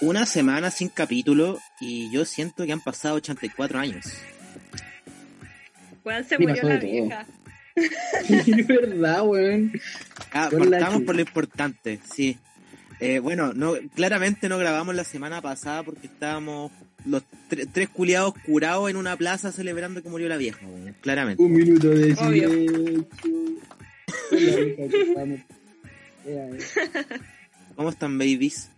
Una semana sin capítulo y yo siento que han pasado 84 años. Weón, se murió la vieja. Es verdad, weón. Ah, la partamos por lo importante, sí. Eh, bueno, no, claramente no grabamos la semana pasada porque estábamos los tre- tres culiados curados en una plaza celebrando que murió la vieja, weón, claramente. Un minuto de silencio. Con la vieja que estamos. Ea, ea. ¿Cómo están, babies?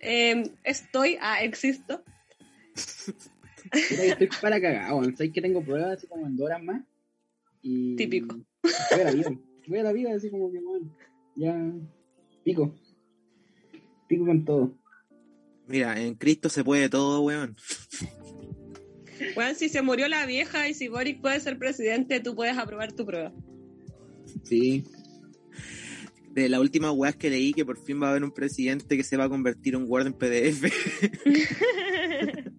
Eh, estoy, ah, existo. Estoy para cagado, weón. Sabes que tengo pruebas así como en dos horas más. Y. Típico. Voy a la vida. Voy a la vida así como que, weón. Ya. Pico. Pico con todo. Mira, en Cristo se puede todo, weón. Weón, si se murió la vieja y si Boric puede ser presidente, tú puedes aprobar tu prueba. Sí. De la última weá que leí que por fin va a haber un presidente que se va a convertir en Word en PDF.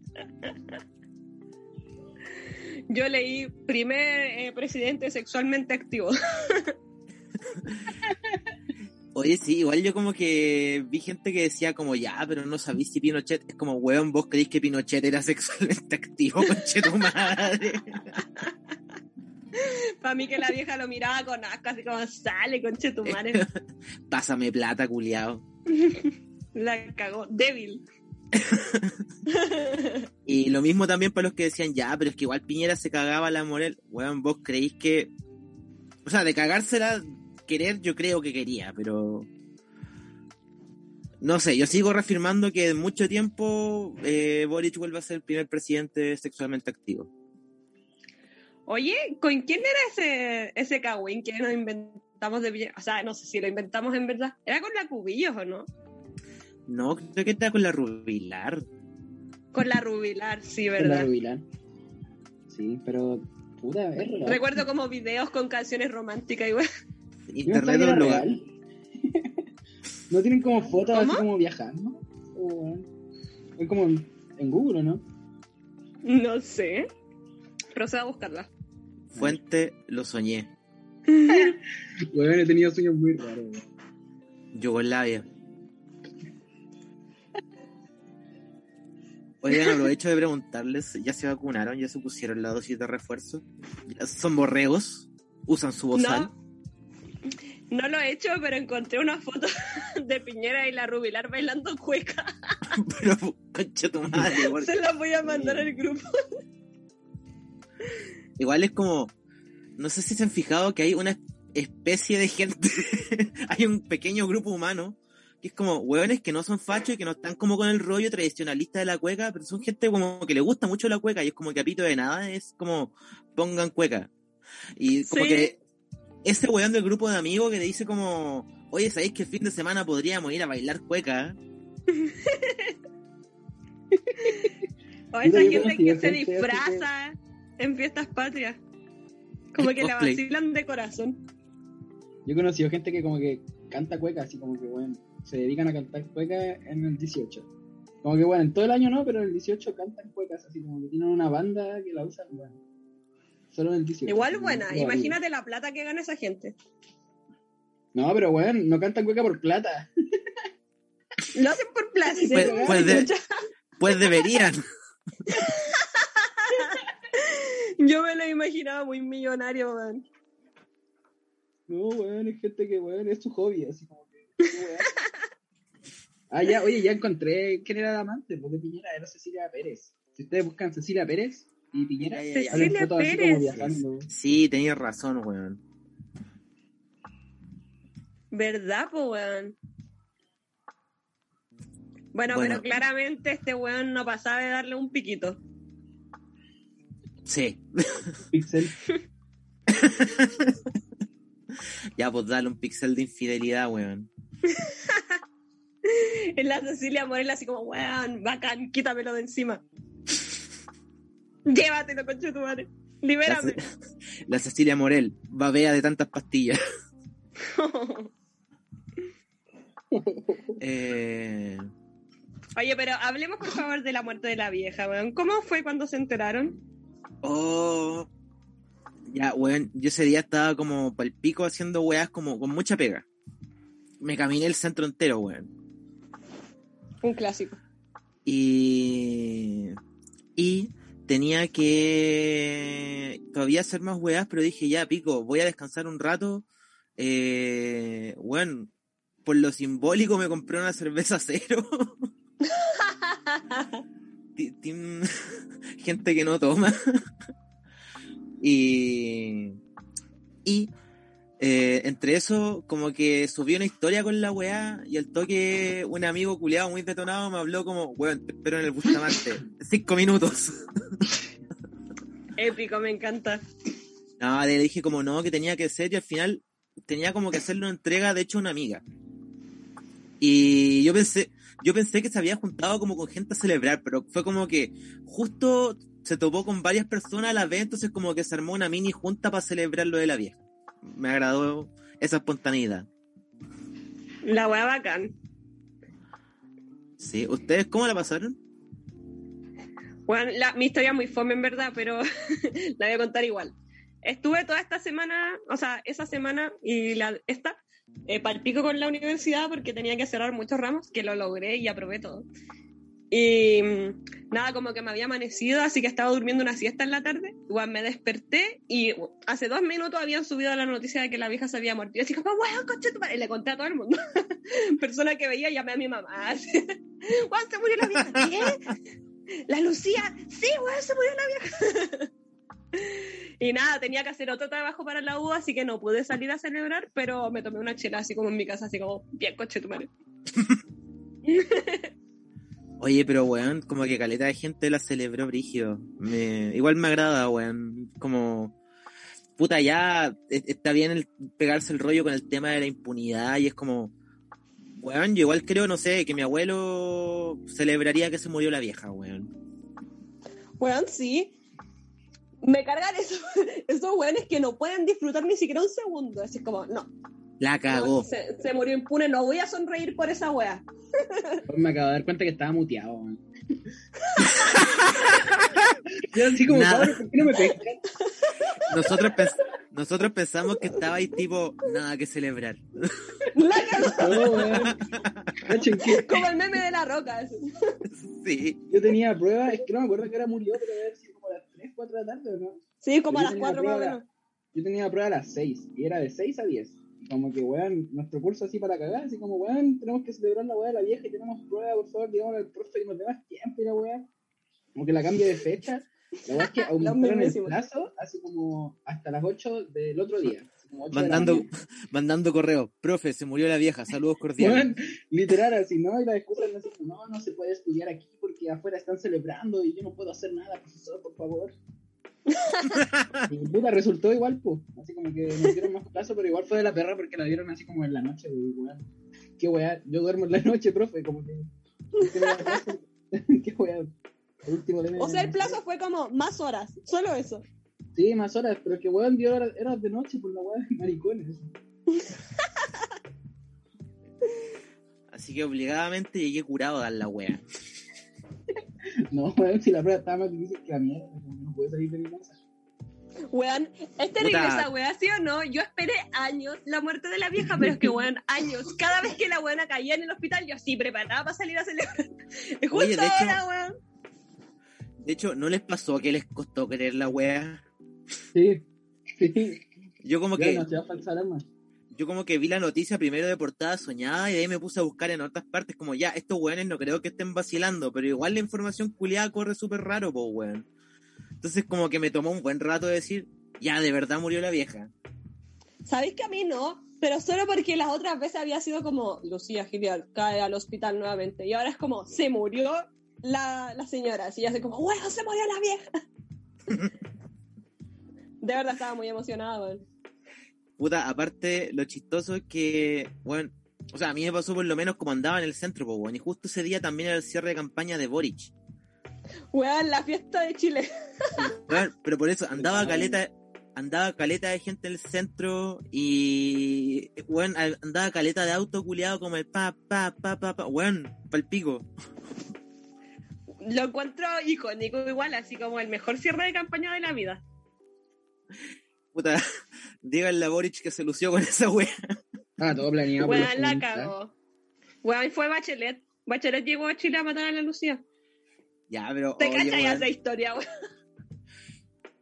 Yo leí primer eh, presidente sexualmente activo. Oye, sí, igual yo como que vi gente que decía como ya, pero no sabéis si Pinochet es como weón, vos creéis que Pinochet era sexualmente activo, conche tu madre. Para mí que la vieja lo miraba con asco, así como sale, conche tu madre. Pásame plata, culiao. La cagó. Débil. Y lo mismo también para los que decían, ya, pero es que igual Piñera se cagaba a la Morel. Weón, vos creéis que. O sea, de cagársela, querer, yo creo que quería, pero. No sé, yo sigo reafirmando que en mucho tiempo eh, Boric vuelve a ser el primer presidente sexualmente activo. Oye, ¿con quién era ese, ese cagüín que nos inventamos de? O sea, no sé si lo inventamos en verdad. ¿Era con la Cubillos o no? No, creo que está con la Rubilar. Con la Rubilar, sí, Con la ¿verdad? Rubilar. Sí, pero. Es real. Recuerdo como videos con canciones románticas igual. Yo Internet era un lugar. real. ¿No tienen como fotos ¿Cómo? así como viajando? O, Es como en, en Google, ¿o ¿no? No sé. Proceda a buscarla. Fuente, lo soñé. Weón, he tenido sueños muy raros. Yugoslavia. Oigan, aprovecho de preguntarles, ¿ya se vacunaron? ¿Ya se pusieron la dosis de refuerzo? ¿Ya ¿Son borregos? ¿Usan su bozal? No. No lo he hecho, pero encontré una foto de Piñera y la Rubilar bailando cueca. Pero, concha tu madre, por- Se las voy a mandar al grupo. Igual es como, no sé si se han fijado que hay una especie de gente, hay un pequeño grupo humano que es como hueones que no son fachos y que no están como con el rollo tradicionalista de la cueca, pero son gente como que le gusta mucho la cueca y es como que a pito de nada es como pongan cueca. Y como Sí. que ese weón del grupo de amigos que te dice como, oye, ¿sabéis que el fin de semana podríamos ir a bailar cueca? O esa gente que se disfraza en fiestas patrias. Como que la vacilan de corazón. Yo he conocido gente que como que canta cueca, así como que, bueno, se dedican a cantar cueca en el 18. Como que, bueno, en todo el año no, pero en el 18 cantan cuecas, así como que tienen una banda que la usan, bueno. Solo en el 18. Igual buena, no, imagínate la plata que gana esa gente. No, pero bueno, no cantan cueca por plata. Lo hacen por placer. Pues- weón. pues de- Pues deberían. Yo me lo imaginaba muy millonario, man. No, weón, es gente que, weón, es su hobby, así como que. ah, ya, oye, ya encontré quién era la amante, de Piñera, era Cecilia Pérez. Si ustedes buscan Cecilia Pérez y Piñera, Cecilia Pérez. Sí, tenías razón, weón. ¿Verdad, po, weón? Bueno, Bueno. pero claramente este weón no pasaba de darle un piquito. Sí. Pixel. Ya, pues dale un pixel de infidelidad, weón. En la Cecilia Morel así como, weón, bacán, quítamelo de encima. Llévatelo, concha de tu madre. Libérame. La Cecilia Morel, babea de tantas pastillas. Eh, Oye, pero hablemos por favor de la muerte de la vieja, weón. ¿Cómo fue cuando se enteraron? oh. Ya, weón, yo ese día estaba como pal pico haciendo weas como con mucha pega. Me caminé el centro entero, weón. Un clásico. Y. Y tenía que todavía hacer más weas, pero dije, ya, pico, voy a descansar un rato. Eh, bueno, por lo simbólico me compré una cerveza cero. Gente que no toma. Y. eh, entre eso, como que subí una historia con la weá y al toque un amigo culiado muy detonado me habló como, weón, te espero en el Bustamante. Cinco minutos. Épico, me encanta. No, le dije como no, que tenía que ser y al final tenía como que hacerle una entrega, de hecho, a una amiga. Y yo pensé, yo pensé que se había juntado como con gente a celebrar, pero fue como que justo se topó con varias personas a la vez, entonces como que se armó una mini junta para celebrar lo de la vieja. Me agradó esa espontaneidad. La weá bacán. Sí, ¿ustedes cómo la pasaron? Bueno, la, mi historia es muy fome en verdad, pero la voy a contar igual. Estuve toda esta semana, o sea, esa semana y la, esta, eh, palpico con la universidad porque tenía que cerrar muchos ramos, que lo logré y aprobé todo. Y mm, nada, como que me había amanecido, así que estaba durmiendo una siesta en la tarde. Igual me desperté y uh, hace dos minutos habían subido la noticia de que la vieja se había muerto. Y así como, weón, coche tu madre. Y le conté a todo el mundo. Persona que veía, llamé a mi mamá. Weón, se murió la vieja. ¿Qué? La Lucía, sí, weón, se murió la vieja. y nada, tenía que hacer otro trabajo para la U, así que no pude salir a celebrar, pero me tomé una chela así como en mi casa, así como, bien, coche tu madre. Oye, pero weón, como que caleta de gente la celebró brígido. Me, igual me agrada, weón. Como, puta, ya e- está bien el pegarse el rollo con el tema de la impunidad y es como, weón, yo igual creo, no sé, que mi abuelo celebraría que se murió la vieja, weón. Weón, sí. Me cargan esos, esos weones que no pueden disfrutar ni siquiera un segundo. Así como, no. La cagó. Se, se murió impune, no voy a sonreír por esa wea. Me acabo de dar cuenta que estaba muteado, man. Yo así como, ¿por qué no me? Nosotros, pens- nosotros pensamos que estaba ahí tipo, nada que celebrar. La cagó, No, que como el meme de la roca. así. Sí. yo tenía pruebas, es que no me acuerdo que era murió, pero debe haber sido como a las 3, 4 de la tarde, ¿o no? Sí, como a las tenía 4 más o menos. Yo tenía prueba a las 6, y era de 6 a 10. Como que, weón, nuestro curso así para cagar, así como, weón, tenemos que celebrar la weá de la vieja y tenemos prueba, por favor, digamos al profe y nos dé más tiempo y la weá. Como que la cambie de fecha. La weá es que aumentaron el plazo así como hasta las 8 del otro día. así como 8 de la Mandando, mandando correo. Profe, se murió la vieja. Saludos cordiales. Literal, así, ¿no? Y la excusa es así, no, no se puede estudiar aquí porque afuera están celebrando y yo no puedo hacer nada, profesor, por favor. y puta, resultó igual, pues. Así como que nos dieron más plazo, pero igual fue de la perra porque la dieron así como en la noche, weón. Qué weá, yo duermo en la noche, profe, como que. ¿Qué weá pasa? Qué weá. El último de O sea, el plazo fue como más horas, solo eso. Sí, más horas, pero que weón dio horas, horas de noche por la weá de maricones. Así que obligadamente llegué curado a dar la wea. No, weón, si la prueba estaba más difícil que la mierda, no puede salir de mi casa. Weón, es terrible Puta. esa wea, ¿sí o no? Yo esperé años la muerte de la vieja, pero es que, weón, años. Cada vez que la weona caía en el hospital, yo así preparada para salir a celebrar. Es justo Oye, de hecho- ahora, weón. De hecho, ¿no les pasó que les costó creer la wea? Sí, sí. Yo como que, no se va a falsa alarma. Yo como que vi la noticia primero de portada soñada y de ahí me puse a buscar en otras partes como ya, estos weones no creo que estén vacilando, pero igual la información culiada corre súper raro, po weón. Entonces como que me tomó un buen rato de decir, ya, de verdad murió la vieja. ¿Sabéis que a mí no? Pero solo porque las otras veces había sido como, Lucía Giliar cae al hospital nuevamente. Y ahora es como, se murió la, la señora. Así ya sé como, bueno, se murió la vieja. De verdad estaba muy emocionada, weón. Puta, aparte, lo chistoso es que, bueno, o sea, a mí me pasó por lo menos como andaba en el centro, po, weón, y justo ese día también era el cierre de campaña de Boric. Weón, la fiesta de Chile. Weón, pero por eso andaba caleta, andaba caleta de gente en el centro y weón, andaba caleta de auto culiado como el pa, pa, pa, pa, pa, weón, pa'l pico. Lo encuentro icónico igual, así como el mejor cierre de campaña de la vida. Puta, díganle a Boric que se lució con esa wea. Ah, todo planeado. Weón, la cagó. Weón, fue Bachelet. Bachelet llegó a Chile a matar a la Lucía. Ya, pero. ¿Te cachas weón. esa historia, weón?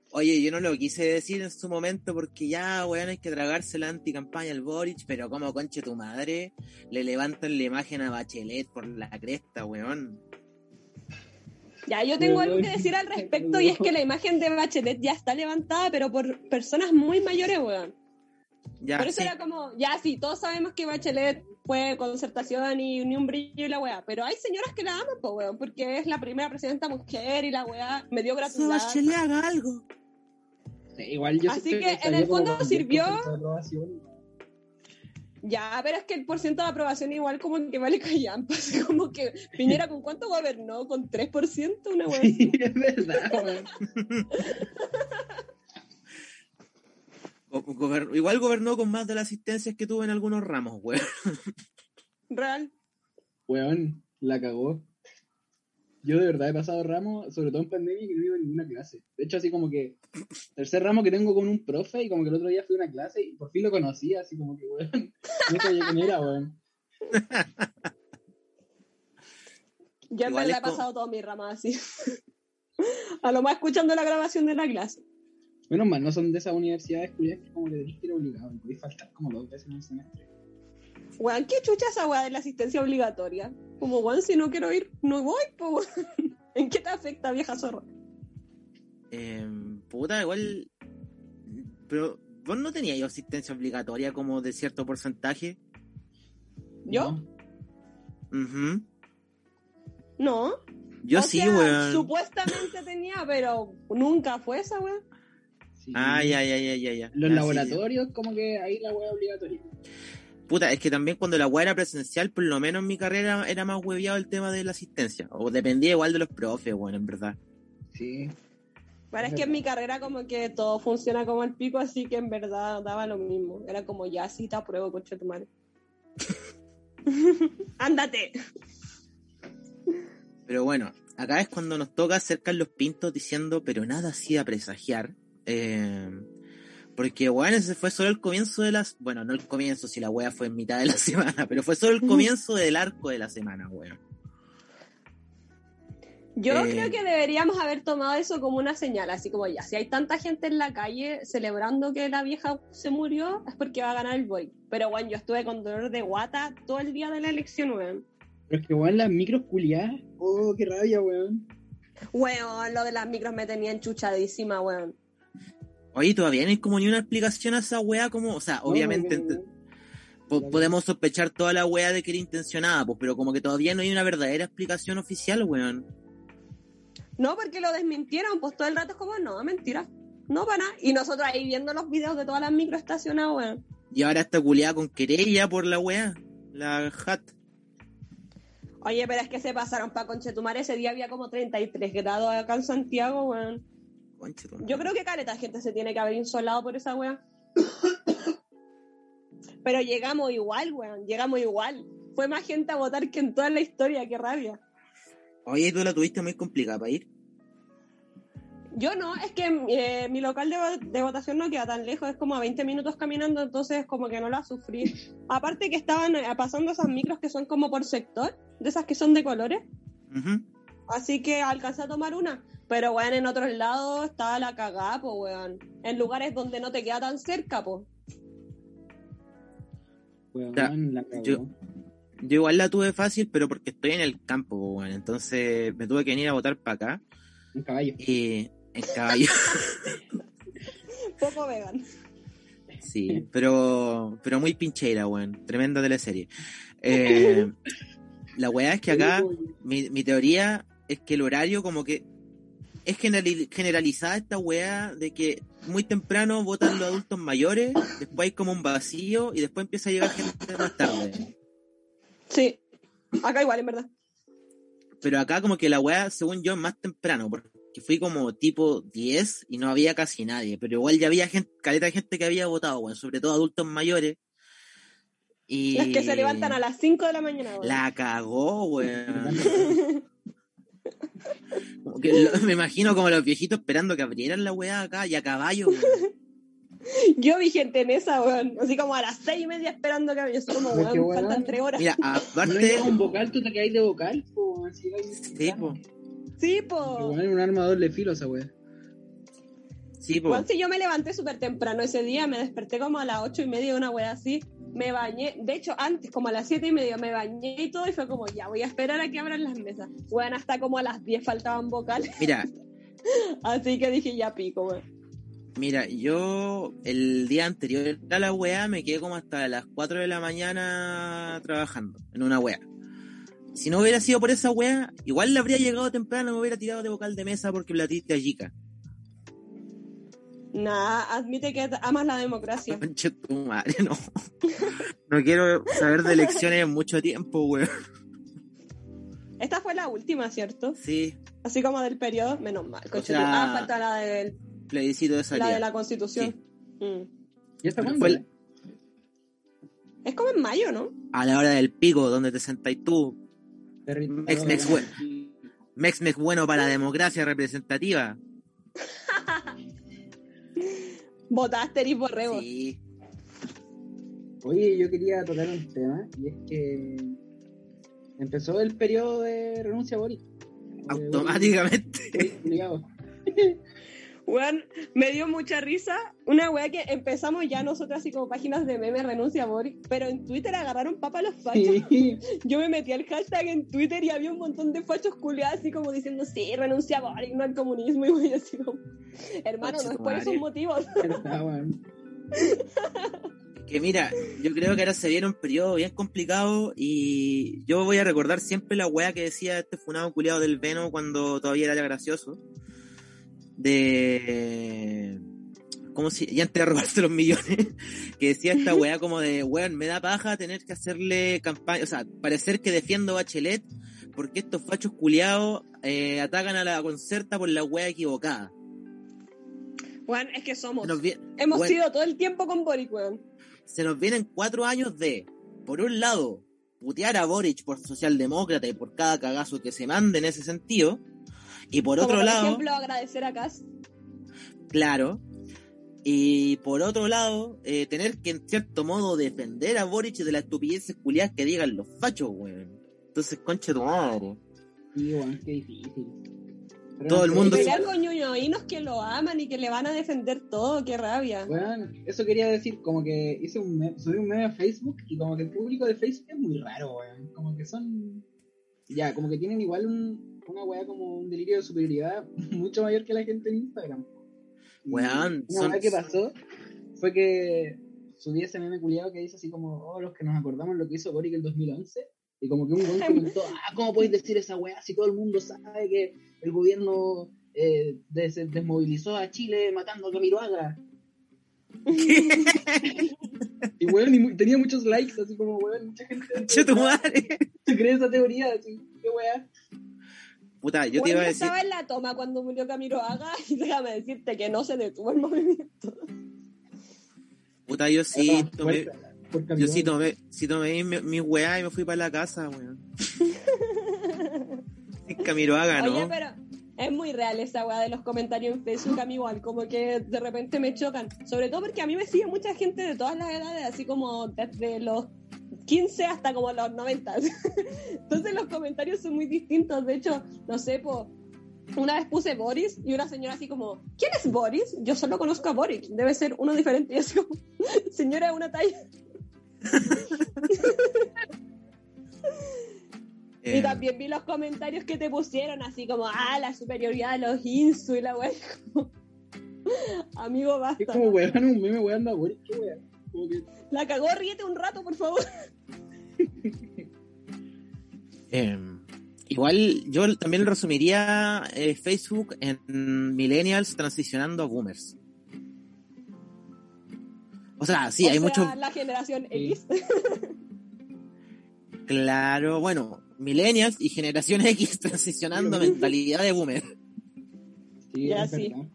Oye, yo no lo quise decir en su momento porque ya, weón, hay que tragarse la anticampaña al Boric, pero como conche tu madre, le levantan la imagen a Bachelet por la cresta, weón. Ya, yo tengo algo que decir al respecto y es que la imagen de Bachelet ya está levantada, pero por personas muy mayores, weón. Ya, Por eso sí. era como, ya sí, todos sabemos que Bachelet fue concertación y ni un brillo y la weá, pero hay señoras que la aman, pues weón, porque es la primera presidenta mujer y la weá me dio Que gratuidad. Bachelet haga algo. Sí, igual yo Así siento que, en el fondo, sirvió- 10% de aprobación. Ya, pero es que el porciento de aprobación igual como que vale callampa, así como que Piñera con cuánto gobernó, con 3%, una weá. Sí, es verdad, gober- Igual gobernó con más de las asistencias que tuvo en algunos ramos, weón. Real. Weón, la cagó. Yo de verdad he pasado ramos, sobre todo en pandemia, que no iba a ninguna clase. De hecho, así como que tercer ramo que tengo con un profe y como que el otro día fui a una clase y por fin lo conocí, así como que, weón, no sabía quién era, weón. Yo en verdad he pasado toda mi rama así. A lo más escuchando la grabación de la clase. Menos mal, no son de esas universidades culiadas que como que tenés que ir obligado y podés faltar como dos veces en el semestre. Weón, ¿qué chucha esa weá de la asistencia obligatoria? Como, weón, si no quiero ir, no voy, po. weón. ¿En qué te afecta, vieja zorra? Em, puta, igual. Pero, ¿vos no tenías asistencia obligatoria como de cierto porcentaje? ¿Yo? No. No. Yo O sí, sea, weón. Supuestamente tenía, pero nunca fue esa weá. Sí. Ah, ya, ya, ya, ya, ya. Los sí, laboratorios, como que ahí la wea obligatoria. Puta, es que también cuando la weá era presencial, por lo menos en mi carrera era más hueviado el tema de la asistencia. O dependía igual de los profes, bueno, en verdad. Sí. Pero es que en mi carrera como que todo funciona como el pico, así que en verdad daba lo mismo. Era como, ya sí te apruebo, coche tu madre. Ándate. Pero bueno, acá es cuando nos toca acercar los pintos diciendo, pero nada así a presagiar. Eh, porque, bueno, ese fue solo el comienzo de las... Bueno, no el comienzo, si la wea fue en mitad de la semana, pero fue solo el comienzo del arco de la semana, weón. Yo Eh. creo que deberíamos haber tomado eso como una señal, así como ya, si hay tanta gente en la calle celebrando que la vieja se murió, es porque va a ganar el boy. Pero bueno, yo estuve con dolor de guata todo el día de la elección, weón. Pero es que, weón, las micros culiadas. Oh, qué rabia, weón. Weón, lo de las micros me tenía enchuchadísima, weón. Oye, todavía no hay como ni una explicación a esa wea como... O sea, obviamente... no, no, ent- po- podemos sospechar toda la wea de que era intencionada, pues, pero como que todavía no hay una verdadera explicación oficial, weón. No, porque lo desmintieron, pues todo el rato es como, no, mentira. No para nada. Y nosotros ahí viendo los videos de todas las micros estacionadas, weón. Y ahora está culiada con querella por la wea. La hat. Oye, pero es que se pasaron para Conchetumar. Ese día había como 33 grados acá en Santiago, weón. Yo creo que caleta de gente se tiene que haber insolado por esa weá. Pero llegamos igual, weón. Llegamos igual. Fue más gente a votar que en toda la historia, qué rabia. Oye, tú la tuviste muy complicada para ir. Yo no, es que eh, mi local de, vo- de votación no queda tan lejos, es como a 20 minutos caminando, entonces como que no la sufrí. Aparte que estaban eh, pasando esas micros que son como por sector, de esas que son de colores, así que alcancé a tomar una. Pero weón, en otros lados estaba la cagada, po, weón. En lugares donde no te queda tan cerca, po. Weón, la cagó. yo- Yo igual la tuve fácil, pero porque estoy en el campo, weón. Entonces me tuve que venir a votar para acá. Un caballo. Y en caballo. Poco vegan. sí, pero, pero muy pincheira, weón. Tremenda teleserie. Eh, la weá es que acá, mi, mi teoría es que el horario como que es generali- generalizada esta weá de que muy temprano votan los adultos mayores, después hay como un vacío y después empieza a llegar gente más tarde. Sí, acá igual, en verdad. Pero acá como que la weá, según yo, es más temprano, porque fui como tipo 10 y no había casi nadie, pero igual ya había gente, caleta de gente que había votado, weón, sobre todo adultos mayores. Y Las que se levantan a las 5 de la mañana. weón. La cagó, weón. Como que lo- me imagino como los viejitos esperando que abrieran la weá acá y a caballo, weón. Yo vi gente en esa, weón. Así como a las 6 y media esperando que yo soy como, weón, weón. faltan 3 horas. Mira, No aparte. llega un vocal, tú te caes de vocal, po, así Sí, po. Sí, Pero po. bueno, un arma doble filo esa wea. Sí, yo me levanté súper temprano ese día, me desperté como a las 8 y media, una wea así. Me bañé, de hecho, antes, como a las 7 y media, me bañé y todo, y fue como, ya, voy a esperar a que abran las mesas. Weón, hasta como a las 10 faltaban vocales. Mira, Así que dije, ya pico, weón. mira, yo el día anterior a la weá me quedé como hasta las 4 de la mañana trabajando en una weá. Si no hubiera sido por esa weá, igual le habría llegado temprano, me hubiera tirado de vocal de mesa porque platiste a Nah, admite que amas la democracia. Conche tu madre, no. No quiero saber de elecciones en mucho tiempo, weón. Esta fue la última, ¿cierto? Sí, Así como del periodo, menos mal. conche sea, tu- ah, falta la, del- plebiscito de la de la constitución. Mm. ¿Y esta fue Es como en mayo, ¿no? a la hora del pico, donde te sentáis tú, Mex, mex, we- Mex Mex bueno para la democracia representativa. Votaste y borrego. Sí. Oye, yo quería tocar un tema, y es que empezó el periodo de renuncia a Boris. Automáticamente. Weón, me dio mucha risa. Una weá que empezamos ya nosotros así como páginas de memes renuncia a Boris, pero en Twitter agarraron papa a los fachos. Sí. Yo me metí al hashtag en Twitter y había un montón de fachos culiados así como diciendo, sí, renuncia a Boris, no al comunismo. Y voy así como, hermano, no es por esos motivos. Ah, bueno. Que mira, yo creo que ahora se viene un periodo bien complicado y yo voy a recordar siempre la weá que decía este funado culiado del Veno cuando todavía era gracioso. De. ¿Cómo si? Y antes de robarse los millones, que decía esta weá como de, weón, me da paja tener que hacerle campaña, o sea, parecer que defiendo Bachelet porque estos fachos culiados eh, atacan a la concerta por la weá equivocada. Weón, es que somos. Hemos bueno. sido todo el tiempo con Boris, weón. se nos vienen cuatro años de, por un lado, putear a Boric por socialdemócrata y por cada cagazo que se mande en ese sentido, y por Como otro por lado, ejemplo, agradecer a Cass. claro, y por otro lado, eh, tener que en cierto modo defender a Boric de las estupideces culiadas que digan los fachos, weón. Entonces, concha tu madre. Sí, weón, qué difícil. Pero Todo el mundo Pelear con ñoñoínos que lo aman y que le van a defender todo, qué rabia. Bueno, eso quería decir, como que hice un meme, subí un meme a Facebook y como que el público de Facebook es muy raro, weón. Como que son. Ya, como que tienen igual un, una weá como un delirio de superioridad mucho mayor que la gente en Instagram. Weón, Una son- weá que pasó fue que subí ese meme culiado que dice así como, oh, los que nos acordamos lo que hizo Boric el 2011. Y como que un weón comentó, ah, ¿cómo podéis decir esa weá si todo el mundo sabe que el gobierno eh, des- desmovilizó a Chile matando a Camiroaga? Y weón, y mu- tenía muchos likes, así como weón, mucha gente tu madre. se cree esa teoría, así, qué weá. Puta, yo te iba a yo decir, estaba en la toma cuando murió Camilo Haga y déjame decirte que no se detuvo el movimiento. puta, yo sí tomé, fuerte, yo Camiroaga. sí tomé, sí tomé mi, mi weá y me fui para la casa, weón. Camiroaga, ¿no? Oye, pero es muy real esa weá de los comentarios en Facebook, a mí igual, como que de repente me chocan. Sobre todo porque a mí me sigue mucha gente de todas las edades, así como desde los 15 hasta como los 90. Entonces los comentarios son muy distintos. De hecho, no sé, po, una vez puse Boris y una señora así como, ¿quién es Boris? Yo solo conozco a Boris, debe ser uno diferente. Y así como, señora, una talla. Eh, Y también vi los comentarios que te pusieron, así como, ah, la superioridad de los Insu y la weá. como, Amigo, Es basta. como weón, un meme weón, anda, weón, qué. Como que, La cagó, ríete un rato, por favor. Eh, igual yo también resumiría eh, Facebook en millennials transicionando a boomers. O sea, sí, O hay sea, muchos, La generación X. claro, bueno, millennials y generación X transicionando a mentalidad de boomer. sí, Ya, es sí. verdad.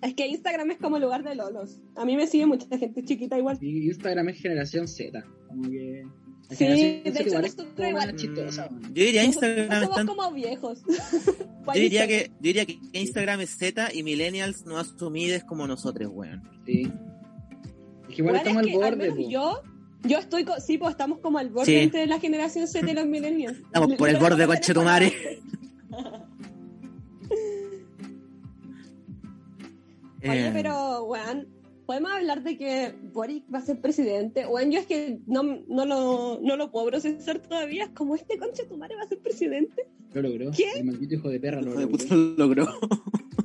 Es que Instagram es como lugar de lolos. A mí me sigue mucha gente chiquita igual. Y Instagram es generación Z. Como que. la Sí, de Z hecho igual es más igual. chistosa. Yo diría Instagram somos como viejos. yo diría que yo diría que Instagram es Z y millennials no asumides como nosotros, weón. Sí. Es que igual Igual estamos es al que, al borde, menos po. yo, yo estoy, co- sí, pues estamos como al borde Sí. entre la generación Z y los millennials. Estamos por el borde, tener conchetumare. Oye, Eh, pero, weón, podemos hablar de que Boric va a ser presidente. Weón, yo es que no, no, lo, no lo puedo procesar todavía. Es como este concha tu madre va a ser presidente. Lo logró. ¿Qué? El maldito hijo de perra lo logró. puta lo logró.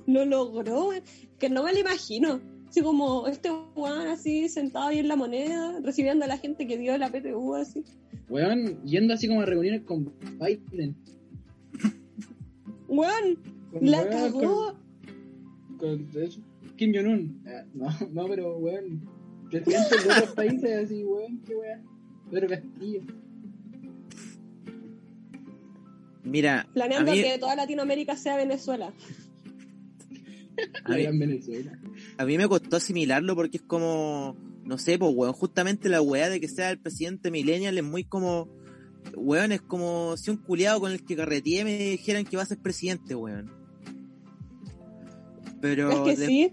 Lo logró, weón. Que no me lo imagino. Así como este weón así sentado ahí en la moneda, recibiendo a la gente que dio la PTU así. Weón, yendo así como a reuniones con Biden. Weón, Con la weón, cagó. Con, con eso. Kim Jong-un. Ah, no, no, pero weón. Presidentes de otros países así, weón, qué weón. Pedro Castillo. Mira, Planeando mí, que toda Latinoamérica sea Venezuela. a mí- Venezuela. a mí me costó asimilarlo porque es como, no sé, pues, weón, justamente la weá de que sea el presidente millennial es muy como, weón, es como si un culiado con el que carreteé me dijeran que va a ser presidente, weón. Pero es que de- sí.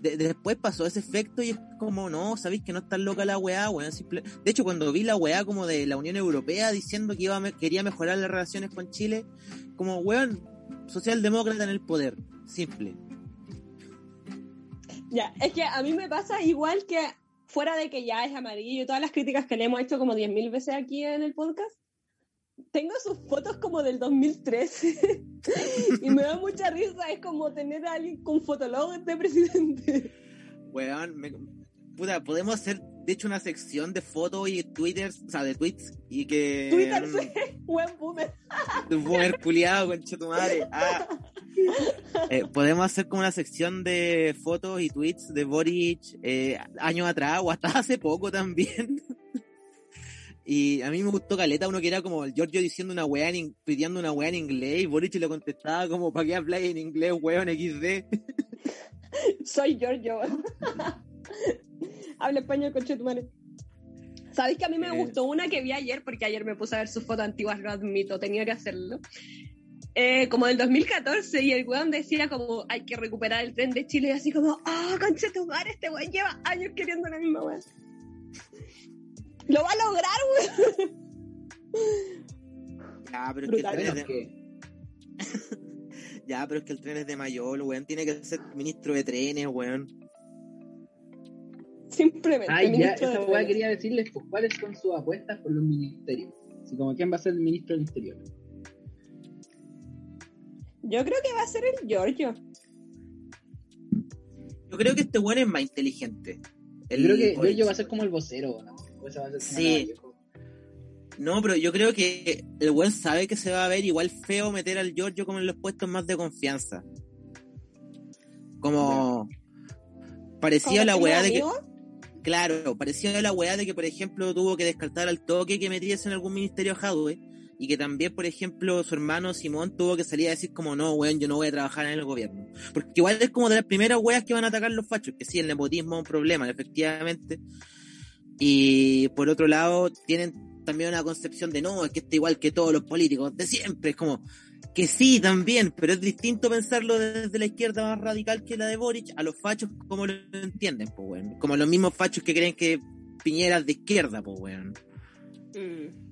De- después pasó ese efecto y es como, no, sabéis que no es tan loca la weá, weón. De hecho, cuando vi la weá como de la Unión Europea diciendo que iba a quería mejorar las relaciones con Chile, como, weón, socialdemócrata en el poder, simple. Ya, es que a mí me pasa igual que fuera de que ya es amarillo todas las críticas que le hemos hecho como 10.000 veces aquí en el podcast, tengo sus fotos como del 2013 y me da mucha risa, es como tener a alguien con fotolog de presidente. Weón, me- puta, podemos hacer, de hecho, una sección de fotos y twitters, o sea, de tweets, y que... Twitter, sí, buen boomer. Boomer culiado, concha tu madre. Ah. Eh, podemos hacer como una sección de fotos y tweets de Boric eh, años atrás o hasta hace poco también. Y a mí me gustó Caleta, uno que era como el Giorgio diciendo una weá, en, pidiendo una weá en inglés y Boric le contestaba como, ¿para qué habláis en inglés, weón, XD? Soy Giorgio. Habla español con Chetumare. ¿Sabéis que a mí me Eh. gustó una que vi ayer? Porque ayer me puse a ver sus fotos antiguas, lo admito, tenía que hacerlo. Eh, como del 2014, y el weón decía como, hay que recuperar el tren de Chile, y así como, ah, oh, este weón lleva años queriendo la misma weón. Lo va a lograr, weón. Ya, pero es que el tren es de, ya, pero es que el tren es de Mayol, weón, tiene que ser ministro de trenes, weón. Simplemente. Ay, ya, ministro de esa weá quería decirles, pues, ¿cuáles son sus apuestas por los ministerios? Así como, ¿quién va a ser el ministro del Interior? Yo creo que va a ser el Giorgio. Yo creo que este weón es más inteligente. El Yo creo que. Giorgio va a ser como el vocero, ¿no? Como Sí. No, pero yo creo que el weón sabe que se va a ver igual feo meter al Giorgio como en los puestos más de confianza. Como parecía ¿Como la weá de que, claro, parecía la weá de que por ejemplo tuvo que descartar al toque que metiese en algún ministerio Hadwe y que también por ejemplo su hermano Simón tuvo que salir a decir como no, weón, yo no voy a trabajar en el gobierno. Porque igual es como de las primeras weas que van a atacar los fachos, que sí, el nepotismo es un problema, efectivamente. Y por otro lado, tienen también una concepción de no, es que está igual que todos los políticos de siempre. Es como que sí, también, pero es distinto pensarlo desde la izquierda más radical que la de Boric a los fachos como lo entienden, pues, weón. Como los mismos fachos que creen que Piñera es de izquierda, pues, weón. Mm.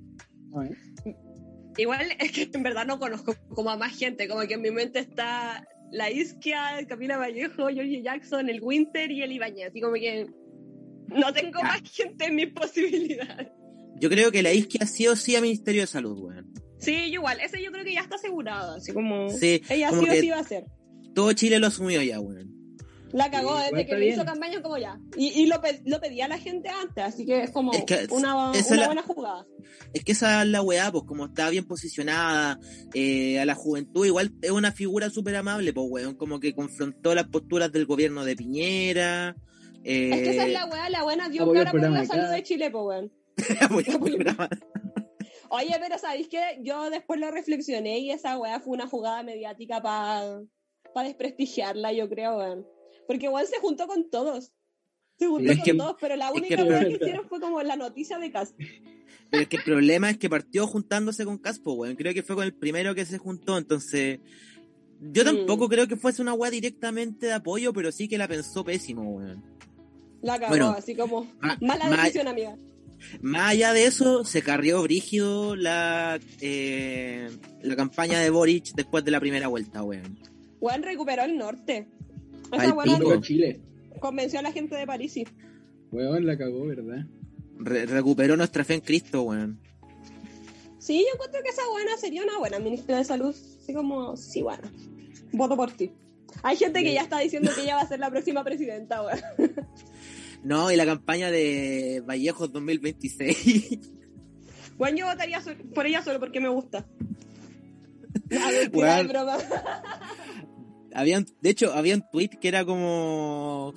Igual es que en verdad no conozco como a más gente, como que en mi mente está la Isquia, Camila Vallejo, Georgie Jackson, el Winter y el Ibañez, y como que no tengo Ya. más gente en mis posibilidades. Yo creo que la izquierda sí o sí a Ministerio de Salud, weón. Sí, yo igual, ese yo creo que ya está asegurado, así como Sí, ella como sí o sí va a ser. todo Chile lo asumió ya, weón. La cagó desde que le hizo campaña como ya. Y, y lo, pe- lo pedía la gente antes, así que es como Es que una, una la- buena jugada. Es que esa es la weá, pues como está bien posicionada eh, a la juventud, igual es una figura súper amable, pues weón, como que confrontó las posturas del gobierno de Piñera. Eh, Es que esa es la weá, la buena dio cara por la salud de Chile, pues weón. Oye, pero ¿sabéis qué? Yo después lo reflexioné y esa weá fue una jugada mediática para desprestigiarla, yo creo, weón. Porque igual se juntó con todos. Se juntó Es con que- todos, pero la es única que- weá que hicieron fue como la noticia de Cast. Pero es que el problema es que partió juntándose con Caspo, weón. Creo que fue con el primero que se juntó, entonces. Yo Mm. tampoco creo que fuese una weá directamente de apoyo, pero sí que la pensó pésimo, weón. La cagó, Bueno, así como ma- mala ma- decisión, amiga. Más allá de eso, se carrió brígido la, eh, la campaña de Boric después de la primera vuelta, weón. Weón recuperó el norte. Weá pico. Pero Chile. convenció a la gente de París. sí. Weón, la cagó, ¿verdad? Re- recuperó nuestra fe en Cristo, weón. Sí, yo encuentro que esa buena sería una buena ministra de salud. Así como, sí, bueno. Voto por ti. Hay gente que ya está diciendo que ella va a ser la próxima presidenta, weón. No, y la campaña de Vallejos 2026. Bueno, yo votaría por ella solo porque me gusta. A ver, broma. habían, de hecho, había un tweet que era como.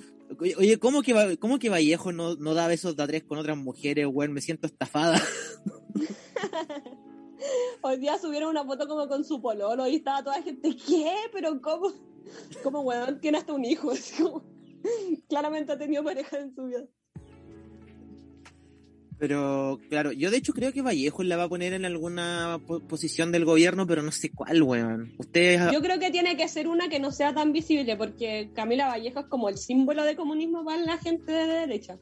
Oye, ¿cómo que, cómo que Vallejo no, no da besos de a tres con otras mujeres, weón? Me siento estafada. Hoy día subieron una foto como con su pololo y estaba toda la gente, ¿qué? ¿Pero cómo? Como, weón, tiene hasta un hijo. así como- claramente ha tenido pareja en su vida. Pero, claro, yo de hecho creo que Vallejo la va a poner en alguna po- posición del gobierno, pero no sé cuál, weón. Ustedes. Yo creo que tiene que ser una que no sea tan visible, porque Camila Vallejo es como el símbolo de comunismo para la gente de derecha.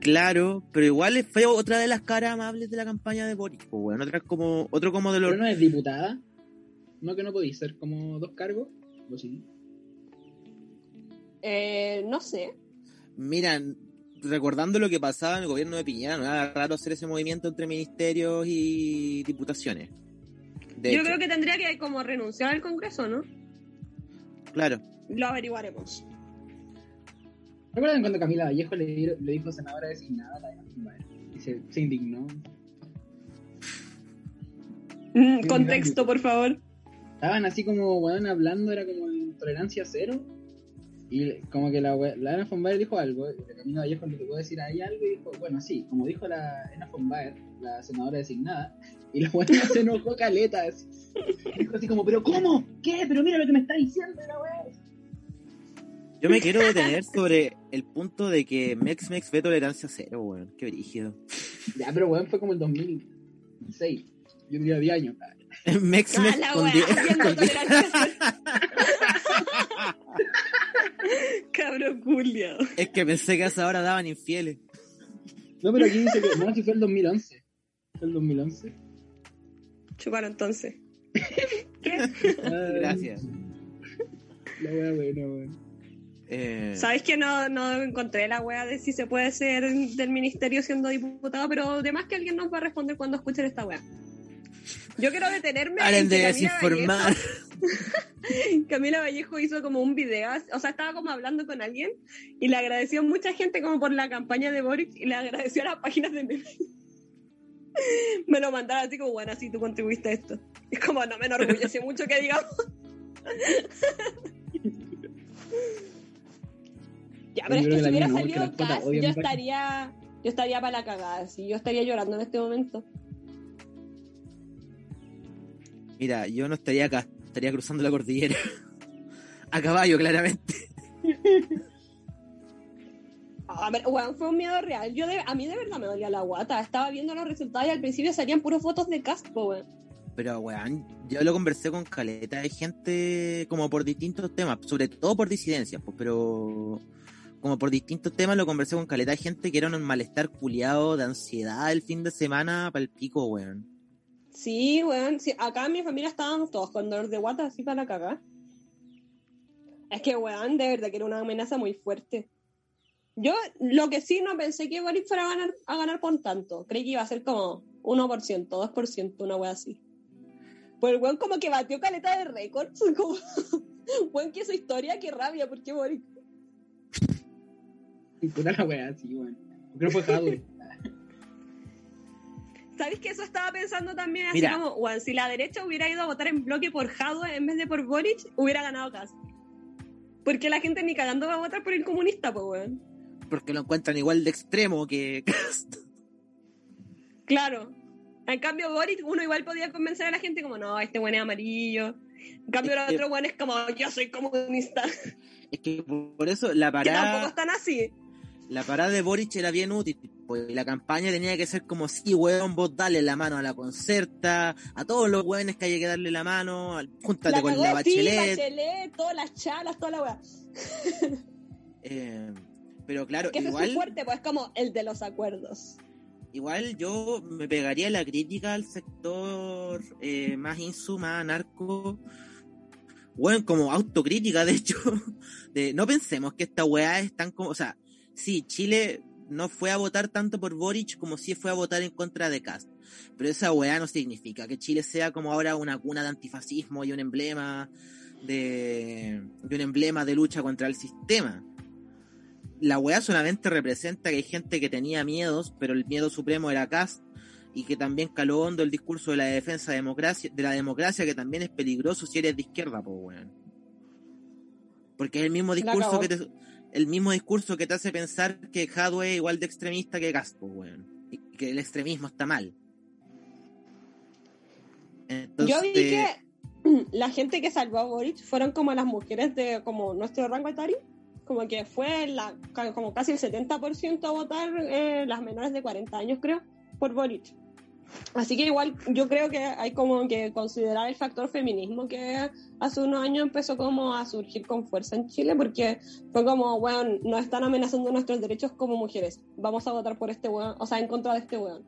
Claro, pero igual fue otra de las caras amables de la campaña de Boris, pues, weón. Otra como, otro como de los. Pero no es diputada. No que no podéis ser como dos cargos. O sí. Eh, no sé. Mira, recordando lo que pasaba en el gobierno de Piñera, no era raro hacer ese movimiento entre ministerios y diputaciones. De Yo hecho, creo que tendría que como renunciar al Congreso, ¿no? Claro. Lo averiguaremos. ¿Recuerdan cuando Camila Vallejo le, di- le dijo senadora designada a la Bueno, Y se, se indignó. Mm, contexto, por favor. Estaban así como, weón, hablando, era como en tolerancia cero. Y como que la, la Ana Fonbaer dijo algo, y de camino a Vallejo le tocó decir ahí algo y dijo, bueno, sí, como dijo la Ana Fonbaer, la senadora designada, y la buena se enojó caleta. Así, dijo así como, ¿pero cómo? ¿Qué? ¿Pero mira lo que me está diciendo la wea? Yo me quiero detener sobre el punto de que Mex Mex ve tolerancia cero, weón. Qué brígido. Ya, pero weón fue como el 2006. Yo diría 10 años. Mex Mex con 10. Cabro culiao. Es que pensé que a esa hora daban infieles. No, pero aquí dice que no, si fue el 2011. Fue el 2011. Chuparon entonces. ¿Qué? Gracias. La wea buena, weón. Eh... Sabes que no, no encontré la wea de si se puede ser del ministerio siendo diputado, pero además que alguien nos va a responder cuando escuchen esta wea. Yo quiero detenerme. Paren de desinformar. Belleza... Camila Vallejo hizo como un video, o sea, estaba como hablando con alguien y le agradeció a mucha gente como por la campaña de Boric y le agradeció a las páginas de memes. Me lo mandaron así como, bueno, así tú contribuiste a esto. Es como, no me enorgullece mucho que digamos. ya, pero Yo es que si hubiera salido Cass, yo estaría, yo estaría para la cagada, sí, yo estaría llorando en este momento. Mira, yo no estaría acá, estaría cruzando la cordillera. A caballo, claramente. A ver, weón, fue un miedo real. Yo de- a mí de verdad me dolía la guata. Estaba viendo los resultados y al principio salían puras fotos de casco, weón. Pero, weón, yo lo conversé con caleta de gente como por distintos temas, sobre todo por disidencias, pues, pero como por distintos temas lo conversé con caleta de gente que era un malestar culiado de ansiedad el fin de semana para el pico, weón. Sí, weón. sí, acá en mi familia estábamos todos con dolor de guata, así para la cagada. Es que, weón, de verdad que era una amenaza muy fuerte. Yo lo que sí no pensé que Boris fuera a ganar, a ganar por tanto. Creí que iba a ser como 1%, 2%, una wea así. Pues el weón como que batió caleta de récords. Como, weón, que su historia, qué rabia, ¿por qué Boris? Y puta la weá, sí, weón. ¿Por qué no fue ¿Sabes que eso estaba pensando también? Así Mira. como, weón, si la derecha hubiera ido a votar en bloque por Jadwe en vez de por Boric, hubiera ganado Kass. Porque la gente ni cagando va a votar por el comunista, pues, weón. Porque lo encuentran igual de extremo que... Claro. En cambio, Boric, uno igual podía convencer a la gente como, no, este weón es amarillo, En cambio, Es los que- otros weones como, yo soy comunista. Es que por eso la Que tampoco parada, están así. La parada de Boric era bien útil. Pues la campaña tenía que ser como, sí, weón, vos dale la mano a la concerta, a todos los weones que hay que darle la mano, al- júntate La con la sí, bachelet. Bachelet, todas las chalas, toda la weá. eh, pero claro, Que es igual, su fuerte, pues como el de los acuerdos. igual yo me pegaría la crítica al sector eh, más insu, más narco. Bueno, como autocrítica, de hecho. De, no pensemos que esta weá es tan como. O sea, sí, Chile no fue a votar tanto por Boric como si fue a votar en contra de Cast. Pero esa weá no significa que Chile sea como ahora una cuna de antifascismo y un emblema de, de un emblema de lucha contra el sistema. La weá solamente representa que hay gente que tenía miedos, pero el miedo supremo era Cast y que también caló hondo el discurso de la defensa de, democracia, de la democracia, que también es peligroso si eres de izquierda, pues weón. Porque es el mismo discurso que te, el mismo discurso que te hace pensar que Hadwe es igual de extremista que pues weón. Y que el extremismo está mal. Entonces, Yo vi que la gente que salvó a Boric fueron como las mujeres de como nuestro rango etario. Como que fue la, como casi el 70% a votar eh, las menores de 40 años, creo, por Boric. Así que igual yo creo que hay como que considerar el factor feminismo que hace unos años empezó como a surgir con fuerza en Chile porque fue como, weón, nos están amenazando nuestros derechos como mujeres. Vamos a votar por este weón, o sea, en contra de este weón.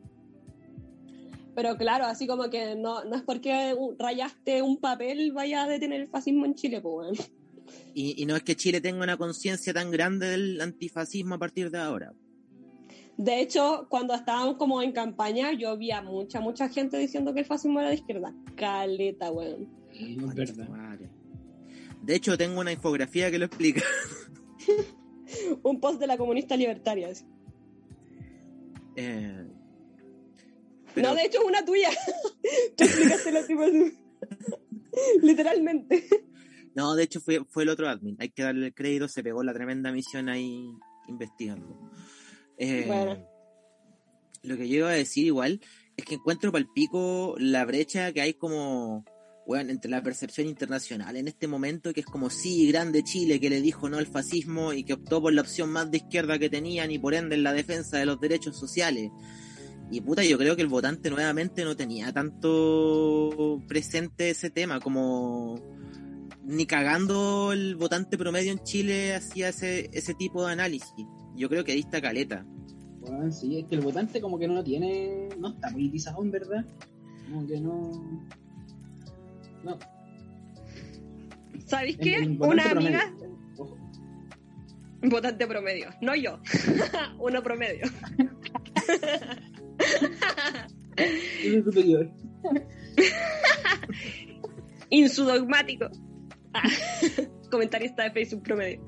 Pero claro, así como que no, no es porque rayaste un papel vaya a detener el fascismo en Chile, pues weón. y no es que Chile tenga una conciencia tan grande del antifascismo a partir de ahora. De hecho, cuando estábamos como en campaña, yo vi a mucha, mucha gente diciendo que el fascismo era de izquierda. Caleta, weón. Sí, es verdad. Madre. De hecho, tengo una infografía que lo explica. Un post de la comunista libertaria. así. Eh, pero- No, de hecho es una tuya. Tú explicaste lo tipo así. Literalmente. No, de hecho fue, fue el otro admin. Hay que darle el crédito, se pegó la tremenda misión ahí investigando. Eh, Bueno. Lo que yo iba a decir igual es que encuentro palpico la brecha que hay como, bueno, entre la percepción internacional en este momento, que es como sí, grande Chile, que le dijo no al fascismo y que optó por la opción más de izquierda que tenían y por ende en la defensa de los derechos sociales. Y puta, yo creo que el votante nuevamente no tenía tanto presente ese tema como ni cagando el votante promedio en Chile hacía ese, ese tipo de análisis. Yo creo que ahí está caleta. Bueno, sí, es que el votante como que no tiene, no está politizado en verdad. Como que no... No, ¿Sabéis qué? Una amiga, votante promedio, no yo. Uno promedio. Superior. Insudogmático. Ah, comentarista de Facebook promedio.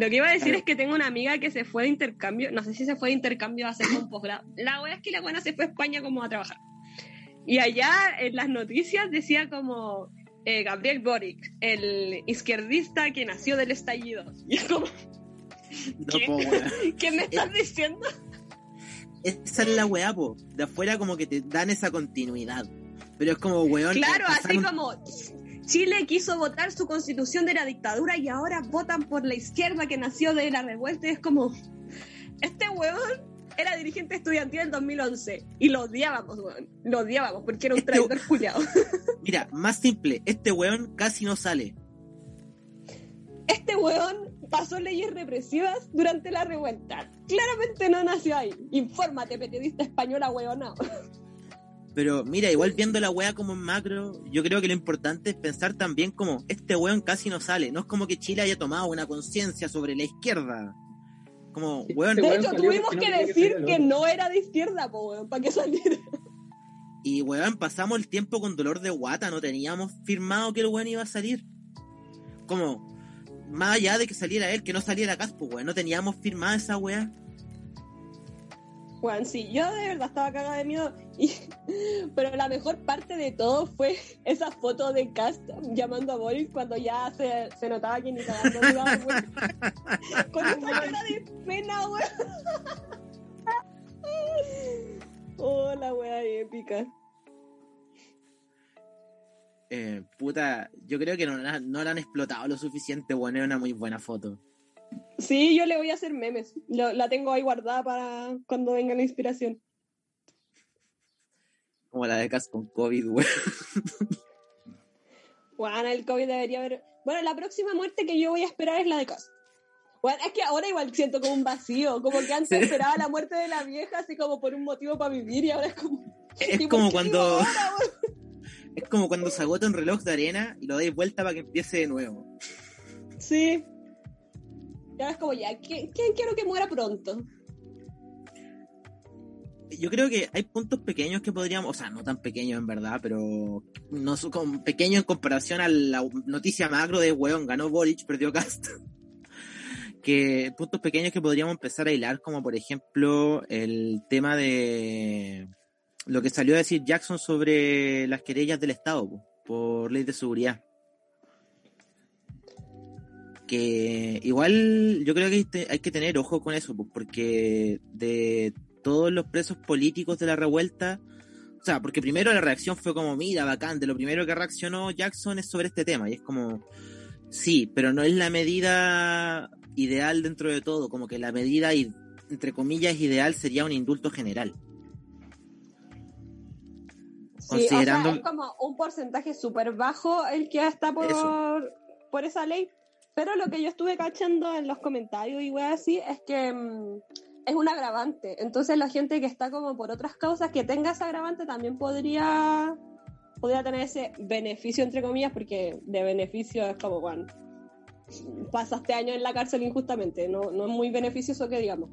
Lo que iba a decir Claro. es que tengo una amiga que se fue de intercambio, no sé si se fue de intercambio a hacer un posgrado. La wea es que la buena se fue a España como a trabajar. Y allá en las noticias decía como eh, Gabriel Boric, el izquierdista que nació del estallido. Y es como, No, ¿Qué? po. ¿qué me estás diciendo? Esa es la weá, po. De afuera como que te dan esa continuidad. Pero es como, weón. Claro, así como Chile quiso votar su constitución de la dictadura y ahora votan por la izquierda que nació de la revuelta. Y es como, este huevón era dirigente estudiantil en 2011 y lo odiábamos, weón. Lo odiábamos porque era un Este- traidor culiado. Mira, más simple, este weón casi no sale. Este huevón pasó leyes represivas durante la revuelta. Claramente no nació ahí. Infórmate, periodista española huevonao. Pero mira, igual viendo la weá como en macro, yo creo que lo importante es pensar también como este weón casi no sale. No es como que Chile haya tomado una conciencia sobre la izquierda. Como, weón, De hecho, tuvimos que decir que no era de izquierda, po, weón, para que saliera. y weón, pasamos el tiempo con dolor de guata, no teníamos firmado que el weón iba a salir. Como, más allá de que saliera él, que no saliera Caspo, weón, no teníamos firmada esa weá. Juan, sí, yo de verdad estaba cagada de miedo. Y- pero la mejor parte de todo fue esa foto de Cast llamando a Boris cuando ya se, se notaba que ni cagando cuenta. Con esa cara de pena, weón. Oh, la wea épica. Eh, puta, yo creo que no, no la han explotado lo suficiente, bueno, es una muy buena foto. Sí, yo le voy a hacer memes. Lo- la tengo ahí guardada para cuando venga la inspiración. Como la de Cas con COVID, weón. Bueno, el COVID debería haber. Bueno, la próxima muerte que yo voy a esperar es la de Cas. Bueno, es que ahora igual siento como un vacío, como que antes Sí. esperaba la muerte de la vieja así como por un motivo para vivir y ahora es como... Es ¿y por como cuando ahora, es como cuando se agota un reloj de arena y lo dais vuelta para que empiece de nuevo. Sí. Y ahora es como ya, ¿quién, quiero que muera pronto? Yo creo que hay puntos pequeños que podríamos, o sea, no tan pequeños en verdad, pero no son pequeños en comparación a la noticia macro de weón, ganó Boric, perdió Cast. que puntos pequeños que podríamos empezar a hilar, como por ejemplo el tema de lo que salió a decir Jackson sobre las querellas del Estado po, por ley de seguridad. Que igual yo creo que hay, te- hay que tener ojo con eso, po, porque de todos los presos políticos de la revuelta, o sea, porque primero la reacción fue como, mira, bacán, de lo primero que reaccionó Jackson es sobre este tema, y es como, sí, pero no es la medida ideal dentro de todo, como que la medida, entre comillas, ideal sería un indulto general. Sí, Considerando- o sea, es como un porcentaje súper bajo el que está por, Eso. por esa ley. Pero lo que yo estuve cachando en los comentarios y weas así es que mm, es un agravante. Entonces la gente que está como por otras causas que tenga ese agravante también podría, podría tener ese beneficio, entre comillas, porque de beneficio es como, bueno, pasaste años en la cárcel injustamente. No, no es muy beneficioso que digamos.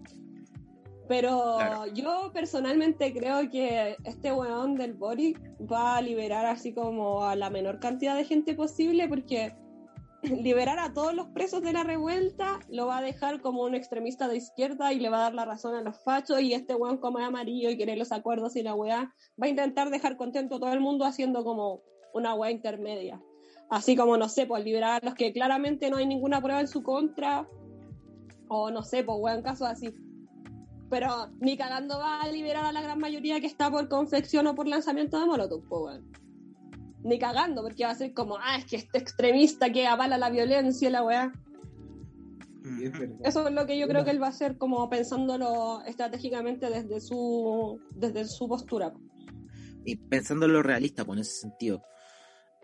Pero Claro. yo personalmente creo que este weón del Boric va a liberar así como a la menor cantidad de gente posible porque liberar a todos los presos de la revuelta lo va a dejar como un extremista de izquierda y le va a dar la razón a los fachos y este weón como es amarillo y quiere los acuerdos y la weá va a intentar dejar contento a todo el mundo haciendo como una weá intermedia. Así como, no sé, pues liberar a los que claramente no hay ninguna prueba en su contra o no sé, pues weón, casos así. Pero ni cagando va a liberar a la gran mayoría que está por confección o por lanzamiento de Molotov, po, weón. Ni cagando, porque va a ser como, ah, es que este extremista que avala la violencia y la weá. Sí, es. Eso es lo que yo creo que él va a hacer como pensándolo estratégicamente desde su, desde su postura. y pensando en lo realista, pues en ese sentido.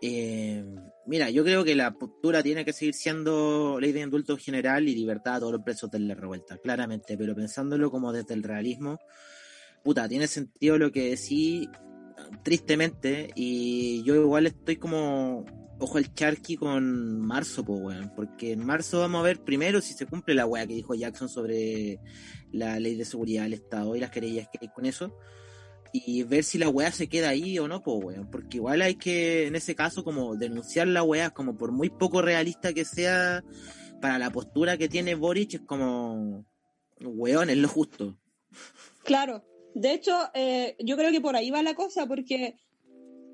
Eh, mira, yo creo que la postura tiene que seguir siendo ley de indulto general y libertad a todos los presos de la revuelta, claramente, pero pensándolo como desde el realismo, puta, tiene sentido lo que decís, tristemente, y yo igual estoy como ojo al charqui con marzo, pues, weón, porque en marzo vamos a ver primero si se cumple la weá que dijo Jackson sobre la ley de seguridad del Estado y las querellas que hay con eso y ver si la weá se queda ahí o no, pues weón. Porque igual hay que, en ese caso, como denunciar la weá, como por muy poco realista que sea para la postura que tiene Boric, es como, weón, es lo justo. Claro. De hecho, eh, yo creo que por ahí va la cosa, porque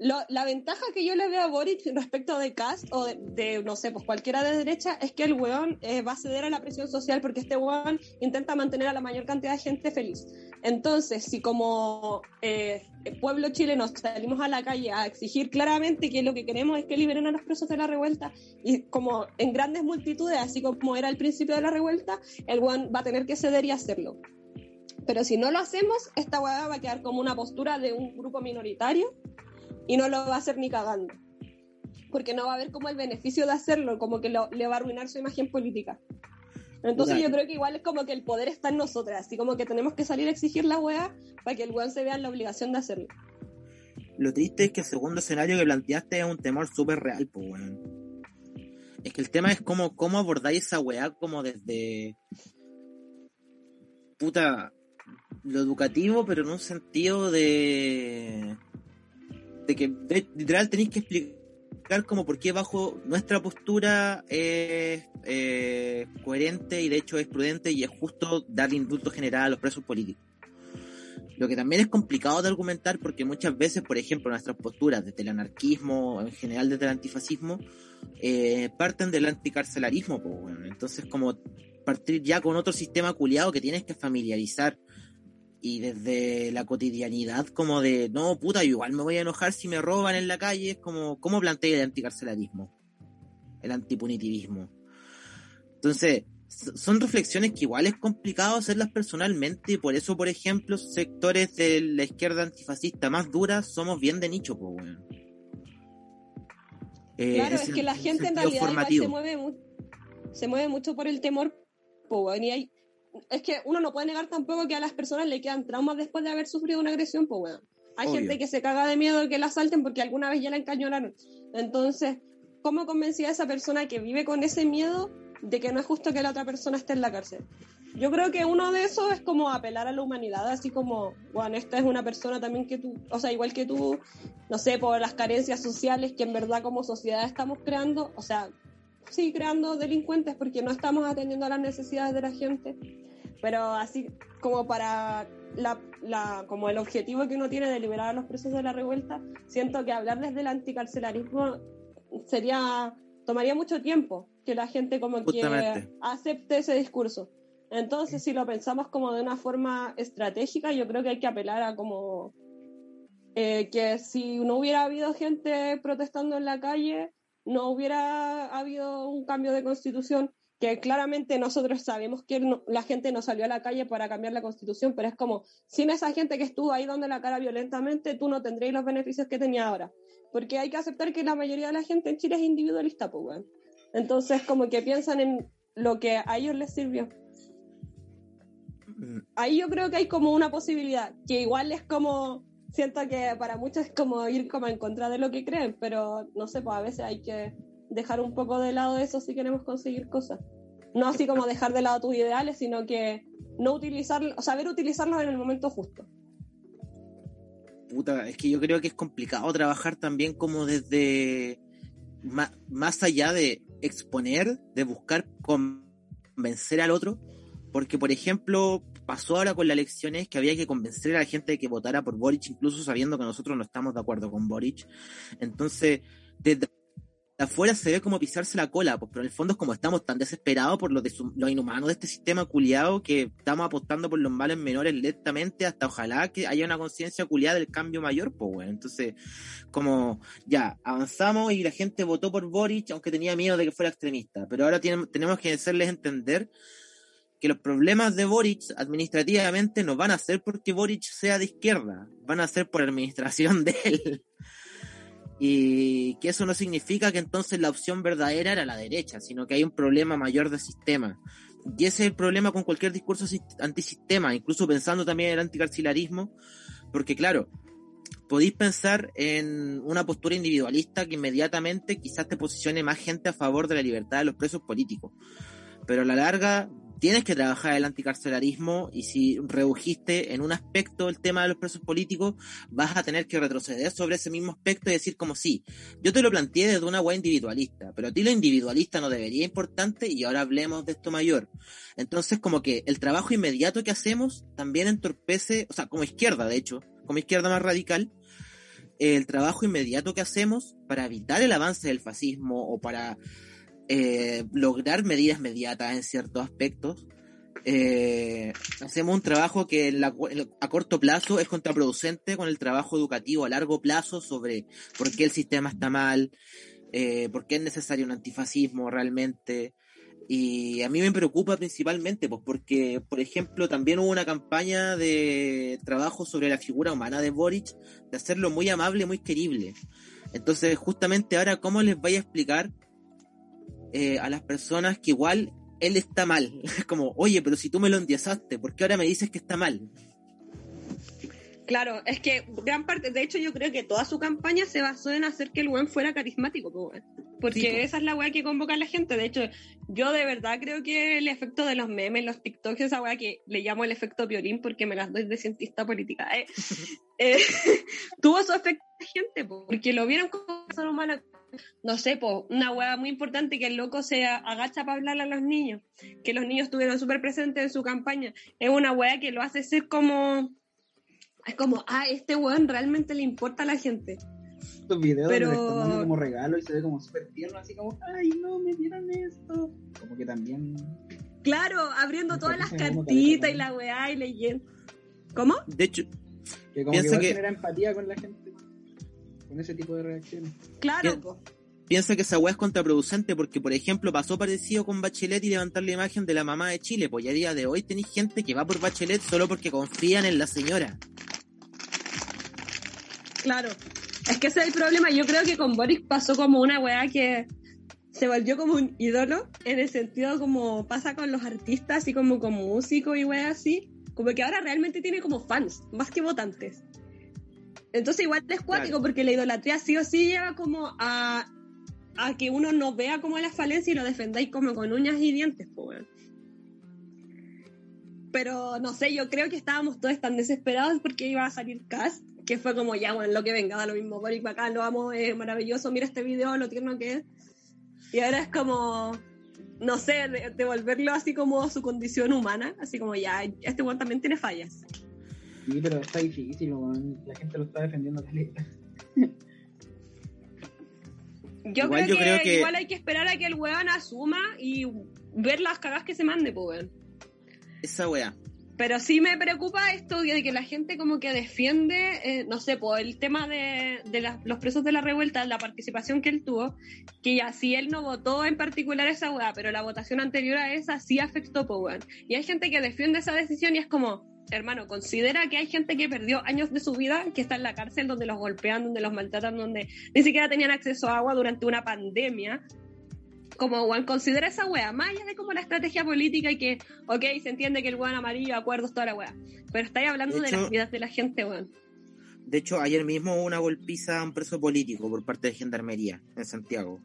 la ventaja que yo le veo a Boric respecto de Cast o de, no sé, pues cualquiera de derecha, es que el weón eh, va a ceder a la presión social porque este weón intenta mantener a la mayor cantidad de gente feliz. Entonces, si como eh, el pueblo chileno salimos a la calle a exigir claramente que lo que queremos es que liberen a los presos de la revuelta, y como en grandes multitudes, así como era al principio de la revuelta, el weón va a tener que ceder y hacerlo. Pero si no lo hacemos, esta weá va a quedar como una postura de un grupo minoritario y no lo va a hacer ni cagando. Porque no va a haber como el beneficio de hacerlo, como que lo- le va a arruinar su imagen política. Entonces yo creo que igual es como que el poder está en nosotras, así como que tenemos que salir a exigir la weá para que el weón se vea en la obligación de hacerlo. Lo triste es que el segundo escenario que planteaste es un temor súper real, pues weón. Es que el tema es cómo, cómo abordáis esa weá como desde. Puta. Lo educativo, pero en un sentido de. De que literal tenéis que explicar como por qué bajo nuestra postura es eh, coherente y de hecho es prudente y es justo dar indulto general a los presos políticos. Lo que también es complicado de argumentar porque muchas veces, por ejemplo, nuestras posturas desde el anarquismo, en general desde el antifascismo, eh, parten del anticarcelarismo. pues, bueno. Entonces, como partir ya con otro sistema culiado que tienes que familiarizar y desde la cotidianidad como de, no, puta, igual me voy a enojar si me roban en la calle, es como, ¿cómo plantea el anticarcelarismo? El antipunitivismo. Entonces, son reflexiones que igual es complicado hacerlas personalmente y por eso, por ejemplo, sectores de la izquierda antifascista más duras somos bien de nicho, pues, bueno. Eh, claro, es que la gente en realidad se mueve, se mueve mucho por el temor, pues, y hay, es que uno no puede negar tampoco que a las personas le quedan traumas después de haber sufrido una agresión, pues, bueno. Hay gente que se caga de miedo de que la asalten porque alguna vez ya la encañonaron. Entonces, ¿cómo convencía a esa persona que vive con ese miedo de que no es justo que la otra persona esté en la cárcel. Yo creo que uno de esos es como apelar a la humanidad, así como, bueno, esta es una persona también que tú, o sea, igual que tú, no sé, por las carencias sociales que en verdad como sociedad estamos creando, o sea, sí creando delincuentes porque no estamos atendiendo a las necesidades de la gente, pero así como para la, la, como el objetivo que uno tiene de liberar a los presos de la revuelta, siento que hablar desde el anticarcelarismo sería tomaría mucho tiempo que la gente como que acepte ese discurso. Entonces, si lo pensamos como de una forma estratégica, yo creo que hay que apelar a como eh, que si no hubiera habido gente protestando en la calle, no hubiera habido un cambio de constitución, que claramente nosotros sabemos que la gente no salió a la calle para cambiar la constitución, pero es como, sin esa gente que estuvo ahí dando la cara violentamente, tú no tendrías los beneficios que tenía ahora. Porque hay que aceptar que la mayoría de la gente en Chile es individualista, pues, bueno. Entonces, como que piensan en lo que a ellos les sirvió. Mm. Ahí yo creo que hay como una posibilidad, que igual es como, siento que para muchos es como ir como en contra de lo que creen, pero no sé, pues a veces hay que dejar un poco de lado eso si queremos conseguir cosas. No así como dejar de lado tus ideales, sino que no utilizar, saber utilizarlos en el momento justo puta, es que yo creo que es complicado trabajar también como desde más, allá de exponer, de buscar convencer al otro, porque por ejemplo pasó ahora con las elecciones que había que convencer a la gente de que votara por Boric, incluso sabiendo que nosotros no estamos de acuerdo con Boric. Entonces, desde afuera se ve como pisarse la cola, pues, pero en el fondo es como estamos tan desesperados por lo, de lo inhumano de este sistema culiado que estamos apostando por los males menores lentamente hasta ojalá que haya una conciencia culiada del cambio mayor, pues bueno. Entonces, como ya, avanzamos y la gente votó por Boric aunque tenía miedo de que fuera extremista, pero ahora tenemos que hacerles entender que los problemas de Boric administrativamente no van a ser porque Boric sea de izquierda, van a ser por administración de él y que eso no significa que entonces la opción verdadera era la derecha, sino que hay un problema mayor de sistema. Y ese es el problema con cualquier discurso antisistema, incluso pensando también en el anticarcelarismo, porque claro, podéis pensar en una postura individualista que inmediatamente quizás te posicione más gente a favor de la libertad de los presos políticos. Pero a la larga tienes que trabajar el anticarcelarismo y si redujiste en un aspecto el tema de los presos políticos, vas a tener que retroceder sobre ese mismo aspecto y decir como sí, yo te lo planteé desde una web individualista, pero a ti lo individualista no debería importante y ahora hablemos de esto mayor. Entonces como que el trabajo inmediato que hacemos también entorpece, o sea, como izquierda de hecho, como izquierda más radical, el trabajo inmediato que hacemos para evitar el avance del fascismo o para eh, lograr medidas mediatas en ciertos aspectos. Eh, hacemos un trabajo que a corto plazo es contraproducente con el trabajo educativo a largo plazo sobre por qué el sistema está mal, eh, por qué es necesario un antifascismo realmente. Y a mí me preocupa principalmente, pues porque, por ejemplo, también hubo una campaña de trabajo sobre la figura humana de Boric, de hacerlo muy amable, muy querible. Entonces, justamente ahora, ¿cómo les voy a explicar eh, a las personas que igual él está mal. Como, oye, pero si tú me lo endiezaste, ¿por qué ahora me dices que está mal? Claro, es que gran parte, de hecho yo creo que toda su campaña se basó en hacer que el buen fuera carismático, porque esa es la weá que convoca a la gente. De hecho, yo de verdad creo que el efecto de los memes, los TikToks, esa weá que le llamo el efecto Piorín porque me las doy de cientista política, eh, eh tuvo su efecto de gente, porque lo vieron como persona humana no sé, pues una hueá muy importante que el loco se agacha para hablarle a los niños, que los niños estuvieron súper presentes en su campaña, es una hueá que lo hace ser como, es como, ah, este weón realmente le importa a la gente. Estos videos Pero... donde como regalo y se ve como súper tierno, así como, ay, no, me dieron esto. Como que también... Claro, abriendo todas las cartitas y la weá y leyendo. ¿Cómo? De hecho, Que como Piensa que, que- que... genera empatía con la gente. Con ese tipo de reacciones. Claro, Bien. po. piensa que esa weá es contraproducente porque, por ejemplo, pasó parecido con Bachelet y levantar la imagen de la mamá de Chile. Pues ya a día de hoy tenéis gente que va por Bachelet solo porque confían en la señora. Claro. Es que ese es el problema. Yo creo que con Boris pasó como una weá que se volvió como un ídolo, en el sentido como pasa con los artistas y como con músicos y weá así. Como que ahora realmente tiene como fans, más que votantes. Entonces igual es cuático Claro. porque la idolatría sí o sí lleva como a, a que uno no vea como la falencia y lo defendáis como con uñas y dientes, pues. Pero no sé, yo creo que estábamos todos tan desesperados porque iba a salir Cast, que fue como ya, bueno, lo que venga, da lo mismo, Boric bacán, lo amo, es maravilloso, mira este video, lo tierno que es. Y ahora es como, no sé, de- devolverlo así como su condición humana, así como ya, este weón también tiene fallas. Sí, pero está difícil, weón. La gente lo está defendiendo caleta. Yo, Igual creo, yo que, creo que- igual hay que esperar a que el weón asuma y ver las cagas que se mande, pues weón. Esa weá. Pero sí me preocupa esto de que la gente como que defiende, eh, no sé, por el tema de, los presos de la revuelta, la participación que él tuvo, que ya si él no votó en particular esa weá, pero la votación anterior a esa sí afectó, weón. Y hay gente que defiende esa decisión y es como, hermano, considera que hay gente que perdió años de su vida, que está en la cárcel, donde los golpean, donde los maltratan, donde ni siquiera tenían acceso a agua durante una pandemia. Como, weón, considera esa weá, más allá de como la estrategia política y que, ok, se entiende que el weón amarillo, acuerdos, toda la weá. Pero estáis hablando De de, hecho- las vidas de la gente, weón. De hecho, ayer mismo hubo una golpiza a un preso político por parte de Gendarmería en Santiago.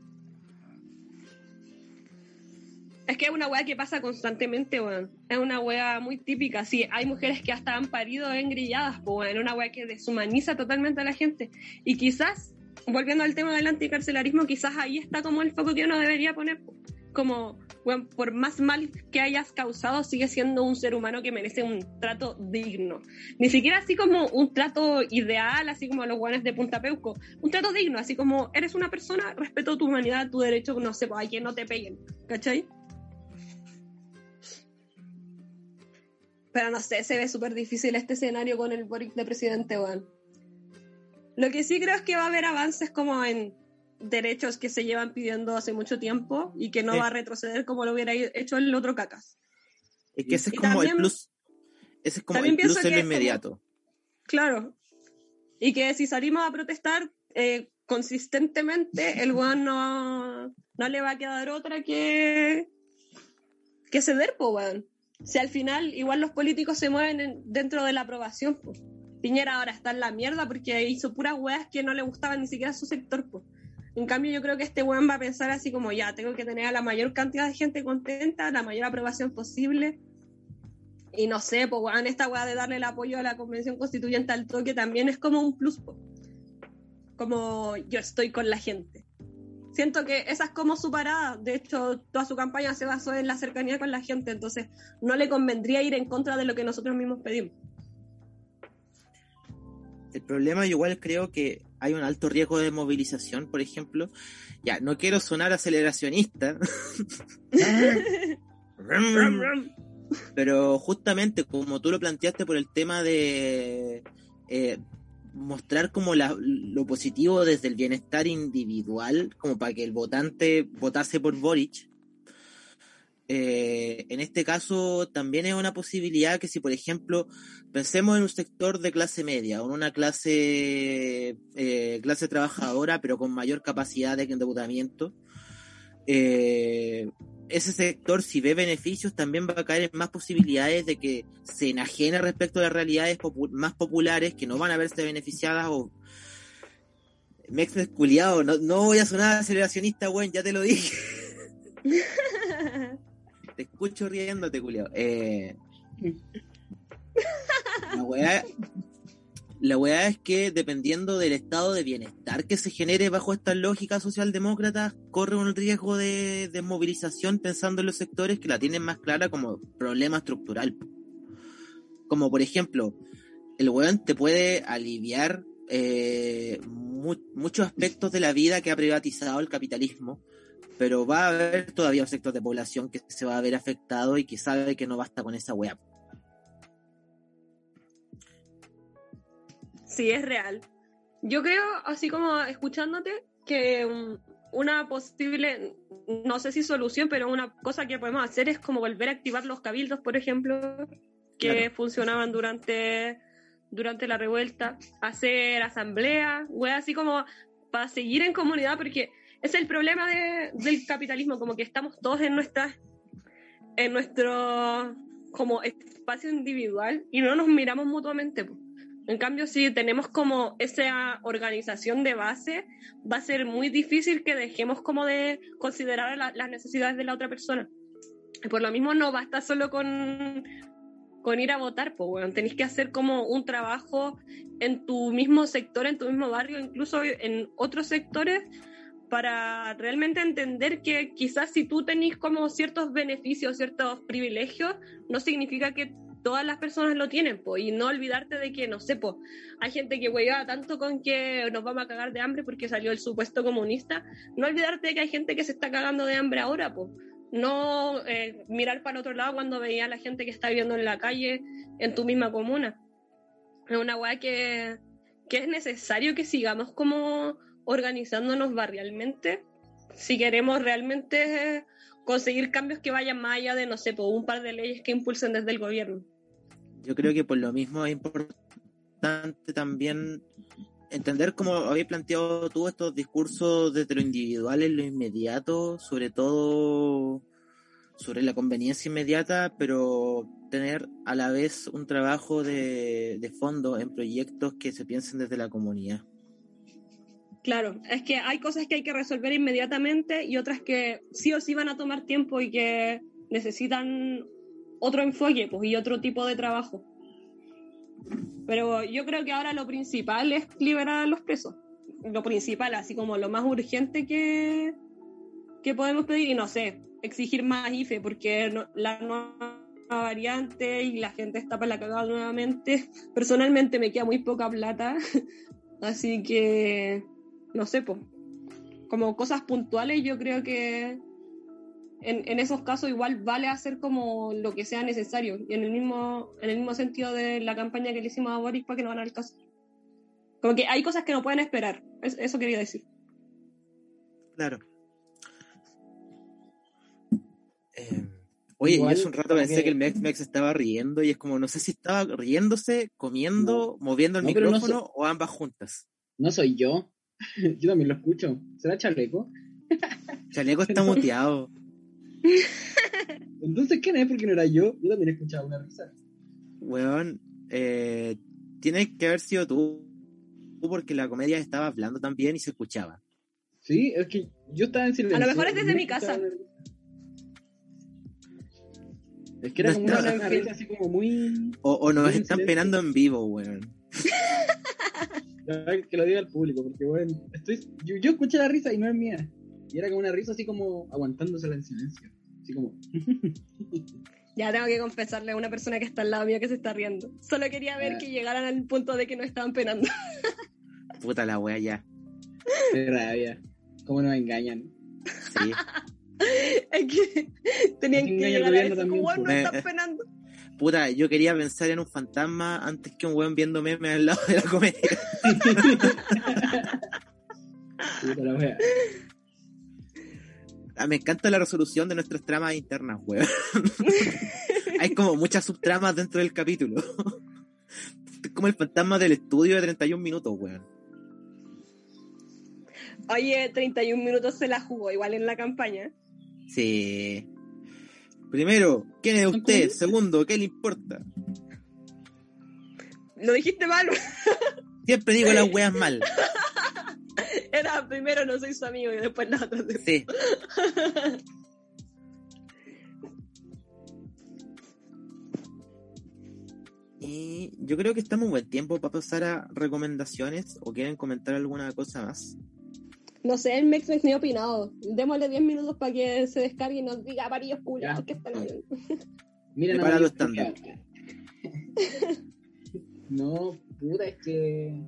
Es que es una weá que pasa constantemente, weón. Es una weá muy típica. Sí, hay mujeres que hasta han parido engrilladas, pues, weón. Una weá que deshumaniza totalmente a la gente. Y quizás, volviendo al tema del anticarcelarismo, quizás ahí está como el foco que uno debería poner. po. Como, weón, por más mal que hayas causado, sigue siendo un ser humano que merece un trato digno. Ni siquiera así como un trato ideal, así como los guanes de Punta Peuco. Un trato digno, así como eres una persona, respeto tu humanidad, tu derecho, no sé, a que no te peguen. ¿Cachai? Pero no sé, se ve súper difícil este escenario con el Boric de presidente, weón. Lo que sí creo es que va a haber avances como en derechos que se llevan pidiendo hace mucho tiempo y que no Sí. va a retroceder como lo hubiera hecho el otro cacas. Es que ese es Y como también- el plus. Ese es como el plus en es como- inmediato. Claro. Y que si salimos a protestar eh, consistentemente, el weón no, no le va a quedar otra que, que ceder, po, weón. Si al final igual los políticos se mueven en- dentro de la aprobación, po. Piñera ahora está en la mierda porque hizo puras weas que no le gustaban ni siquiera a su sector, po. En cambio, yo creo que este weón va a pensar así como ya, tengo que tener a la mayor cantidad de gente contenta, la mayor aprobación posible. Y no sé, pues weón, esta weá de darle el apoyo a la convención constituyente al toque también es como un plus, como yo estoy con la gente. Siento que esa es como su parada, de hecho toda su campaña se basó en la cercanía con la gente, entonces no le convendría ir en contra de lo que nosotros mismos pedimos. El problema, yo igual creo que hay un alto riesgo de movilización, por ejemplo. Ya, no quiero sonar aceleracionista, pero justamente como tú lo planteaste por el tema de eh, mostrar como la- lo positivo desde el bienestar individual, como para que el votante votase por Boric. eh, en este caso también es una posibilidad que si por ejemplo pensemos en un sector de clase media o en una clase eh, clase trabajadora pero con mayor capacidad de endeudamiento eh, ese sector si ve beneficios también va a caer en más posibilidades de que se enajene respecto a las realidades popu- más populares que no van a verse beneficiadas o me he no, no voy a sonar aceleracionista, weón, ya te lo dije. Te escucho riéndote, culiao. Eh, la weá, la weá es que dependiendo del estado de bienestar que se genere bajo esta lógica socialdemócrata, corre un riesgo de, de movilización pensando en los sectores que la tienen más clara como problema estructural. Como por ejemplo, el weón te puede aliviar eh, mu- muchos aspectos de la vida que ha privatizado el capitalismo, pero va a haber todavía un sector de población que se va a ver afectado y que sabe que no basta con esa weá. Sí, es real. Yo creo, así como escuchándote, que um, una posible, no sé si solución, pero una cosa que podemos hacer es como volver a activar los cabildos, por ejemplo, que Claro. funcionaban durante, durante la revuelta, hacer asambleas, güey, así como para seguir en comunidad, porque es el problema de- del capitalismo, como que estamos todos en nuestras, en nuestro como espacio individual y no nos miramos mutuamente. po. En cambio, si tenemos como esa organización de base, va a ser muy difícil que dejemos como de considerar la- las necesidades de la otra persona. Por lo mismo no basta solo con, con ir a votar, pues bueno, tenéis que hacer como un trabajo en tu mismo sector, en tu mismo barrio, incluso en otros sectores, para realmente entender que quizás si tú tenés como ciertos beneficios, ciertos privilegios, no significa que todas las personas lo tienen, po, y no olvidarte de que, no sé, po, hay gente que hueva tanto con que nos vamos a cagar de hambre porque salió el supuesto comunista, no olvidarte de que hay gente que se está cagando de hambre ahora, po. no eh, mirar para otro lado cuando veía a la gente que está viviendo en la calle en tu misma comuna. Es una weá que, que es necesario que sigamos como organizándonos barrialmente si queremos realmente eh, conseguir cambios que vayan más allá de, no sé, un par de leyes que impulsen desde el gobierno. Yo creo que por lo mismo es importante también entender cómo habéis planteado tú estos discursos desde lo individual en lo inmediato, sobre todo sobre la conveniencia inmediata, pero tener a la vez un trabajo de, de fondo en proyectos que se piensen desde la comunidad. Claro, es que hay cosas que hay que resolver inmediatamente y otras que sí o sí van a tomar tiempo y que necesitan otro enfoque pues, y otro tipo de trabajo. Pero yo creo que ahora lo principal es liberar a los presos. Lo principal, así como lo más urgente que, que podemos pedir, y no sé, exigir más IFE, porque no- la nueva variante y la gente está para la cagada nuevamente. Personalmente me queda muy poca plata, así que no sé, pues, como cosas puntuales, yo creo que en, en esos casos igual vale hacer como lo que sea necesario. Y en el mismo, en el mismo sentido de la campaña que le hicimos a Boris para que no van al caso. Como que hay cosas que no pueden esperar. Es- eso quería decir. Claro. Eh, oye, Igual, yo hace un rato pensé que- que el Mex Mex estaba riendo y es como, no sé si estaba riéndose, comiendo, moviendo el No, pero no micrófono o ambas juntas. No soy yo. Yo también lo escucho. ¿Será chaleco? Chaleco está muteado. Entonces, ¿quién es? Porque no era yo. Yo también escuchaba una risa. Weón, eh, tiene que haber sido tú, tú porque la comedia estaba hablando también y se escuchaba. Sí, es que yo estaba en silencio. A lo mejor es desde mi casa. Es que era No como una, está- una risa así como muy... O, o nos están silencio. penando en vivo, weón. Que lo diga al público, porque bueno, estoy, yo, yo escuché la risa y no es mía. Y era como una risa así como aguantándosela en silencio. Así como... Ya tengo que confesarle a una persona que está al lado mío que se está riendo. Solo quería ver Ah. que llegaran al punto de que nos estaban penando. Puta la wea ya. Qué rabia. Cómo nos engañan. Sí. es que tenían que llegar a eso. también, Como, "Bueno, pues. nos Eh, están penando. Puta, yo quería pensar en un fantasma antes que un weón viendo memes al lado de la comedia. Puta la wea. Ah, me encanta la resolución de nuestras tramas internas, weón. Hay como muchas subtramas dentro del capítulo. Es como el fantasma del estudio de 31 minutos, weón. Oye, 31 minutos se la jugó igual en la campaña. Sí. Primero, ¿quién es usted? Segundo, ¿qué le importa? Lo dijiste mal. Siempre digo las weas mal. Era primero no soy su amigo y después la otra. Sí. Y yo creo que estamos un buen tiempo para pasar a recomendaciones o quieren comentar alguna cosa más. No sé, el Mex ni ha opinado. Démosle 10 minutos para que se descargue y nos diga amarillos culiados Ya. que están viendo. Miren Prepara a los Mario estándar. Culeado. No, puta, es que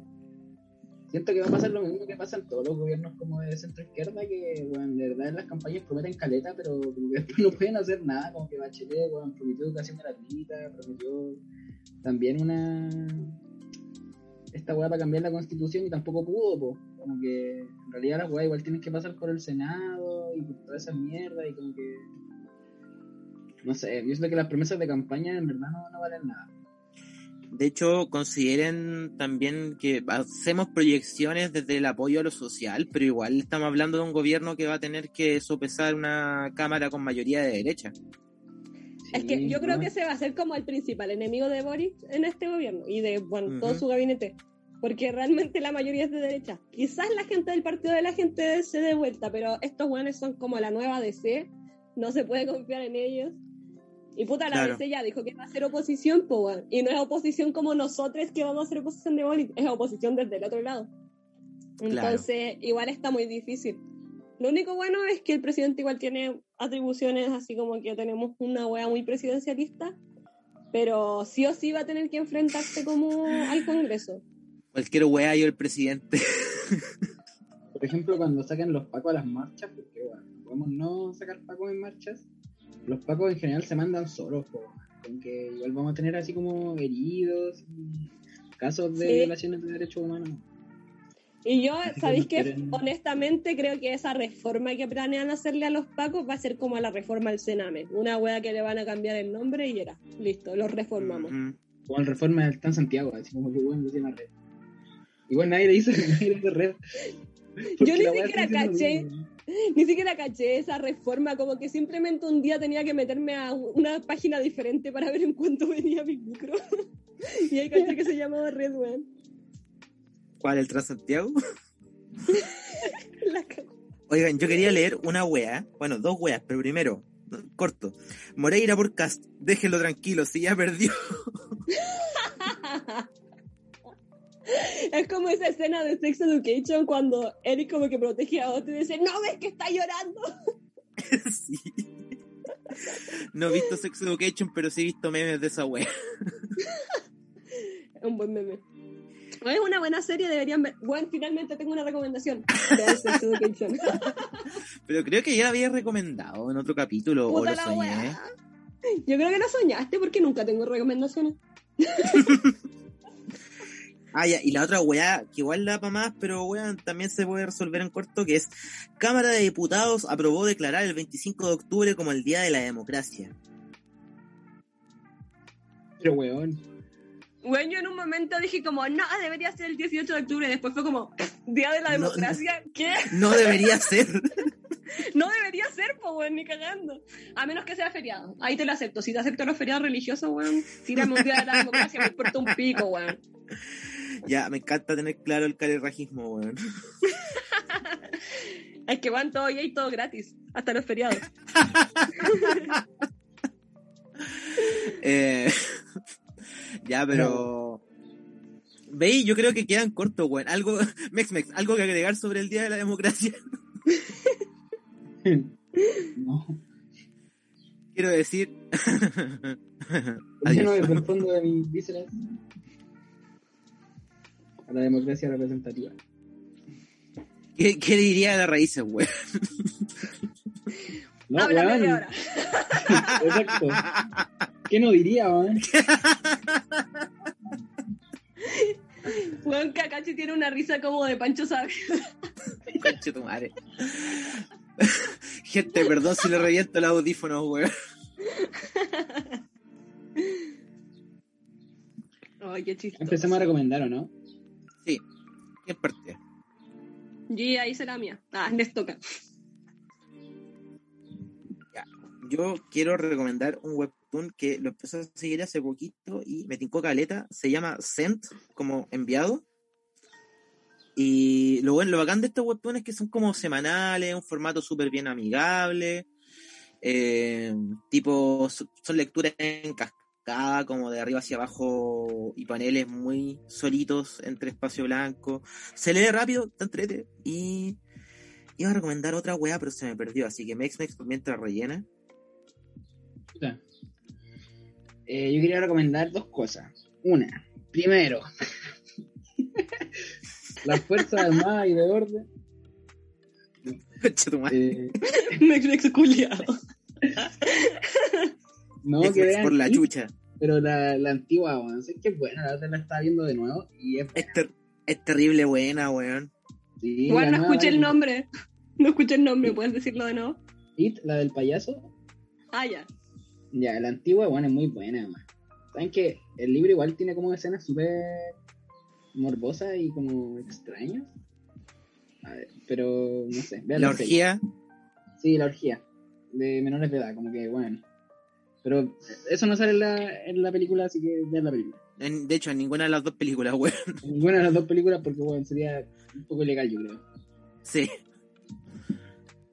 siento que va a pasar lo mismo que pasa en todos los gobiernos como de centro izquierda, que bueno, de verdad en las campañas prometen caleta, pero como que no pueden hacer nada, como que Bachelet bueno, prometió educación gratuita, prometió también una esta weá para cambiar la constitución y tampoco pudo, po. Como que en realidad las weas igual tienen que pasar por el Senado y por toda esa mierda y como que. No sé, yo siento que las promesas de campaña en verdad no, no valen nada. De hecho, consideren también que hacemos proyecciones desde el apoyo a lo social, pero igual estamos hablando de un gobierno que va a tener que sopesar una Cámara con mayoría de derecha. Es que yo creo que ese va a ser como el principal enemigo de Boris en este gobierno y de bueno, todo Ujú. su gabinete. Porque realmente la mayoría es de derecha. Quizás la gente del partido de la gente se dé vuelta, pero estos buenos son como la nueva DC. No se puede confiar en ellos. Y puta, la Claro. DC ya dijo que va a ser oposición, pues bueno. Y no es oposición como nosotros que vamos a hacer oposición de Boris, es oposición desde el otro lado. Claro. Entonces, igual está muy difícil. Lo único bueno es que el presidente igual tiene atribuciones, así como que tenemos una wea muy presidencialista, pero sí o sí va a tener que enfrentarse como al Congreso. Cualquier weá y el presidente. Por ejemplo, cuando sacan los pacos a las marchas, porque bueno, podemos no sacar pacos en marchas, los pacos en general se mandan solos, po, con que igual vamos a tener así como heridos y casos de Sí. violaciones de derechos humanos. Y yo, ¿sabéis que esperen. Honestamente creo que esa reforma que planean hacerle a los pacos va a ser como la reforma al Sename. Una wea que le van a cambiar el nombre y era. Listo, los reformamos. Mm, Como el reforma del Tan Santiago, así como que bueno, decía una red. Igual nadie le dice nadie le dice red. Porque ni la siquiera caché. mismo. Ni siquiera caché esa reforma, como que simplemente un día tenía que meterme a una página diferente para ver en cuánto venía mi micro. y ahí caché que se llamaba Red One. ¿Cuál? ¿El Transantiago? La. Oigan, yo quería leer una wea, bueno, dos weas, pero primero, corto. Moreira por cast, déjenlo tranquilo, si ya perdió. Es como esa escena de Sex Education cuando Eric como que protege a otro y dice, no ves que está llorando. sí. No he visto Sex Education, pero sí he visto memes de esa wea. Es un buen meme. Es una buena serie, deberían ver. Bueno, finalmente tengo una recomendación. Sex Education. Pero creo que ya la había recomendado en otro capítulo, o Puta lo la soñé. wea. Yo creo que lo soñaste porque nunca tengo recomendaciones. Ah, ya, y la otra weá, que igual da para más, pero weá, también se puede resolver en corto, que es Cámara de Diputados aprobó declarar el 25 de octubre como el Día de la Democracia. Pero weón. Bueno, yo en un momento dije como, no, debería ser el 18 de octubre. Después fue como, Día de la No, Democracia. ¿Qué? No debería ser. No debería ser, pues, weón, ni cagando. A menos que sea feriado. Ahí te lo acepto. Si te acepto los feriados religiosos, weón, tírame un Día de la Democracia, me importa un pico, weón. Ya, me encanta tener claro el carerrajismo, weón. Es que van todo y hay todo gratis, hasta los feriados. Eh, ya, pero... Veis, yo creo que quedan cortos, weón. Algo, Mex Mex, algo que agregar sobre el Día de la Democracia. No. Quiero decir... Adiós. desde el fondo de mis vísceras a la democracia representativa. ¿Qué, qué diría de las raíces, weón? No, Háblame de ahora. Exacto. ¿Qué no diría, weón? Weón, Kakashi tiene una risa como de Pancho Sabio. Conche tu madre. Gente, perdón si le reviento el audífono, weón. Ay, qué chistoso. Empecemos a recomendar, ¿o no? Sí. ¿Quién parte? Yo ya hice la mía. Ah, les toca. Yo quiero recomendar un webtoon que lo empecé a seguir hace poquito y me tincó caleta. Se llama Sent, como enviado. Y lo bueno, lo bacán de estos webtoons es que son como semanales, un formato súper bien amigable. eh, tipo, so- son lecturas en cascada, como de arriba hacia abajo, y paneles muy solitos entre espacio blanco. Se lee rápido, está entrete. Y iba a recomendar otra weá, pero se me perdió. Así que Mex Mex mientras rellena. Eh, yo quería recomendar dos cosas. Una, primero, las Fuerzas Armadas y de Orden. Concha tu madre. eh, Me he culiado. No, que vean por la chucha. Pero la, la antigua, weón, sé que es buena, la otra la estaba viendo de nuevo y es... Es, ter- es terrible buena, weón. Sí, Igual no escuché el nombre. No escuché el nombre, ¿puedes decirlo de nuevo? It, la del payaso, Ah, ya. ya, la antigua, bueno, es muy buena, además. ¿Saben que el libro igual tiene como escenas súper morbosas y como extrañas? A ver, pero no sé. vean La serie. orgía. Sí, la orgía. De menores de edad, como que bueno. Pero eso no sale en la, en la película, así que vean la película. En- de hecho, en ninguna de las dos películas, weón. En Ninguna de las dos películas porque bueno, sería un poco ilegal, yo creo. Sí.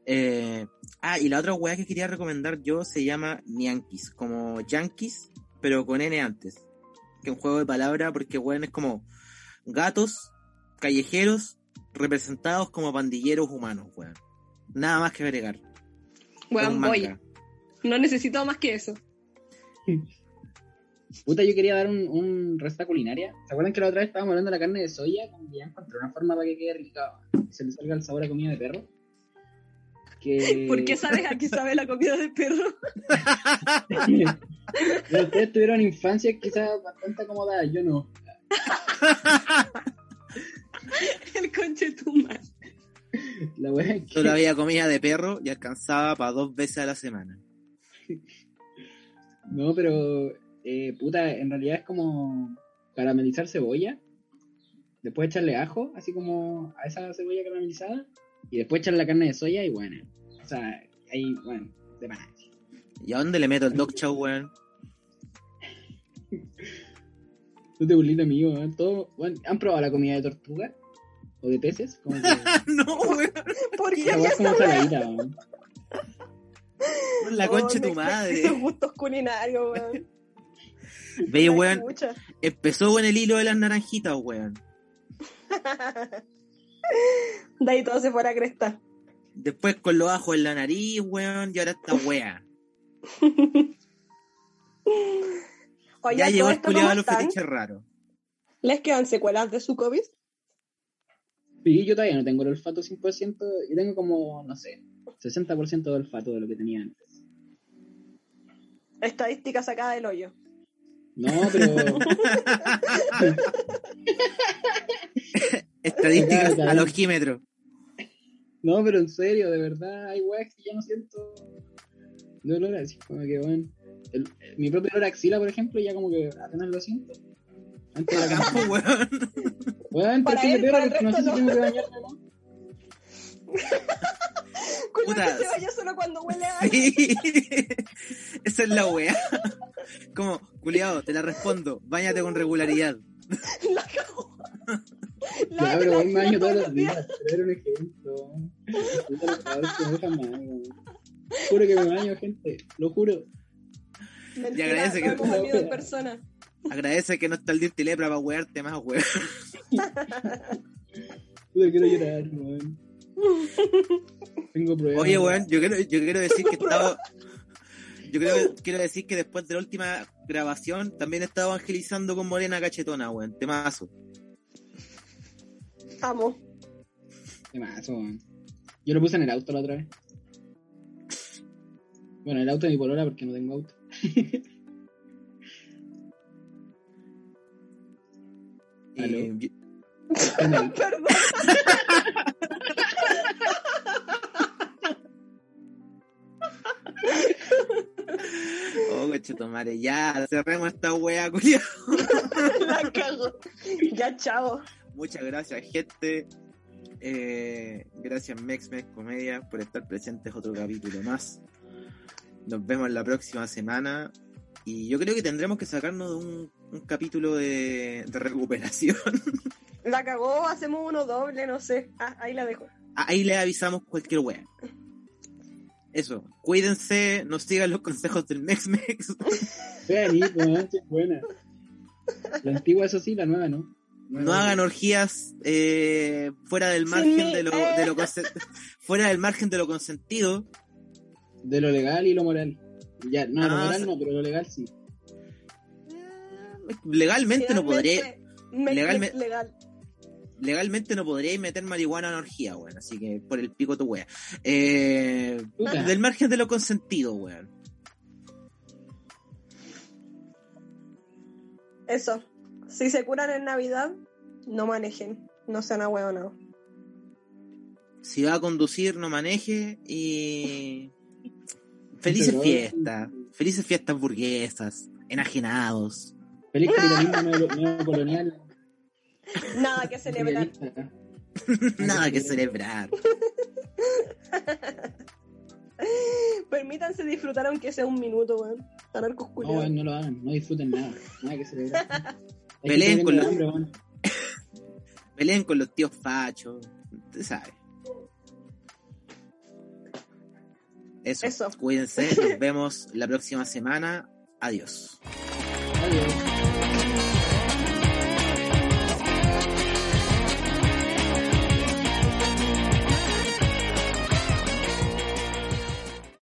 Eh, ah, y la otra weá que quería recomendar yo se llama Yankees, como Yankees, pero con N antes. Que es un juego de palabras porque weón es como gatos callejeros representados como pandilleros humanos, weón. Nada más que agregar. Un voy. No necesito más que eso. Puta, yo quería dar un, un receta culinaria. ¿Se acuerdan que la otra vez estábamos hablando de la carne de soya? Como que ya encontré una forma para que quede rica. y Se le salga el sabor a comida de perro. Que... ¿Por qué sabes a qué sabe la comida del perro? Ustedes tuvieron infancias quizás bastante acomodadas, yo no. El conche tu madre. La wea es que... Solo había comida de perro y alcanzaba para dos veces a la semana. No, pero eh, puta, en realidad es como caramelizar cebolla, después echarle ajo, así como a esa cebolla caramelizada, y después echarle la carne de soya y bueno. O sea, ahí, bueno, de más. ¿Y a dónde le meto el dog chow, weón? Tú te burlito mío, ¿eh? Todo, bueno, ¿Han probado la comida de tortuga? ¿O de peces? Como que no, weón. ¿Por qué como saladita, weón. La concha de Oh, tu me- madre. Esos gustos culinarios, weón. Veis, La weón, empezó con el hilo de las naranjitas, weón. De ahí todo se fuera a cresta. Después con los ajos en la nariz, weón, y ahora esta wea. Oye, ya ¿a llegó el culiado de los fetiches raros. ¿Les quedan secuelas de su COVID? Sí, yo todavía no tengo el olfato 100%, yo tengo como, no sé, 60% de olfato de lo que tenía antes. Estadística sacada del hoyo. No, pero... Estadísticas al ojímetro. No, pero en serio, de verdad, hay weas que ya no siento dolor así, como que, bueno, el- mi propio olor axila, por ejemplo, ya como que apenas lo siento. Antes era Acá, como, weón. weón, Para de él, para el porque no sé si tengo que bañarme no. Con Puta. que se vaya solo cuando huele a Sí. Esa es la wea. Como, culiado, te la respondo. Báñate con regularidad. la cagó. Ya, La- pero la- voy me baño la- todos los días, pero era un ejemplo. Juro que me baño, gente, lo juro. Mentira, Y agradece que- en persona. Agradece que no está el dirty lepra para wearte más, weón. Puta, quiero llorar, weón. Tengo pruebas. Oye, weón, yo quiero, yo quiero decir que estaba. Yo creo, quiero decir que después de la última grabación también he estado evangelizando con Morena Cachetona, weón. Temazo. Amo. Qué mazo, weón. Yo lo puse en el auto la otra vez. Bueno, el auto de mi polola porque no tengo auto. Aló. Eh, Perdón. cachetomare, ya, cerremos esta wea, culiado. La cago. Ya, chao. Muchas gracias, gente. Eh, gracias, Mexmex Comedia, por estar presentes otro capítulo más. Nos vemos la próxima semana. Y yo creo que tendremos que sacarnos un, un capítulo de, de recuperación. La cagó, hacemos uno doble, no sé. Ah, ahí la dejo. Ahí le avisamos cualquier wea. Eso, cuídense, nos sigan los consejos del Mexmex. Vean, Nico, weón, qué buena. La antigua, eso sí, la nueva, ¿no? No hagan orgías eh, fuera del margen de lo, eh. de lo fuera del margen de lo consentido. De lo legal y lo moral. Ya, no, lo Ah, moral sí. no, pero lo legal sí. Legalmente no podría, Finalmente, me- legalme- Legal. Legalmente no podríais meter marihuana en orgía, weón. Así que por el pico tu wea. Eh, del margen de lo consentido, weón. Eso. Si se curan en Navidad, no manejen. No sean ahueonados. Si va a conducir, no maneje y. Felices fiestas. Felices fiestas burguesas. Enajenados. Feliz capitalismo neo- neocolonial. Nada que celebrar. Nada que celebrar. Permítanse disfrutar aunque sea un minuto, weón. Anarcos No, culiados. weón, no lo hagan, no disfruten nada. Nada que celebrar. Peleen con los- hambre. Peleen con los tíos fachos. Usted sabe. Eso. Eso. Cuídense. Nos vemos la próxima semana. Adiós. Adiós.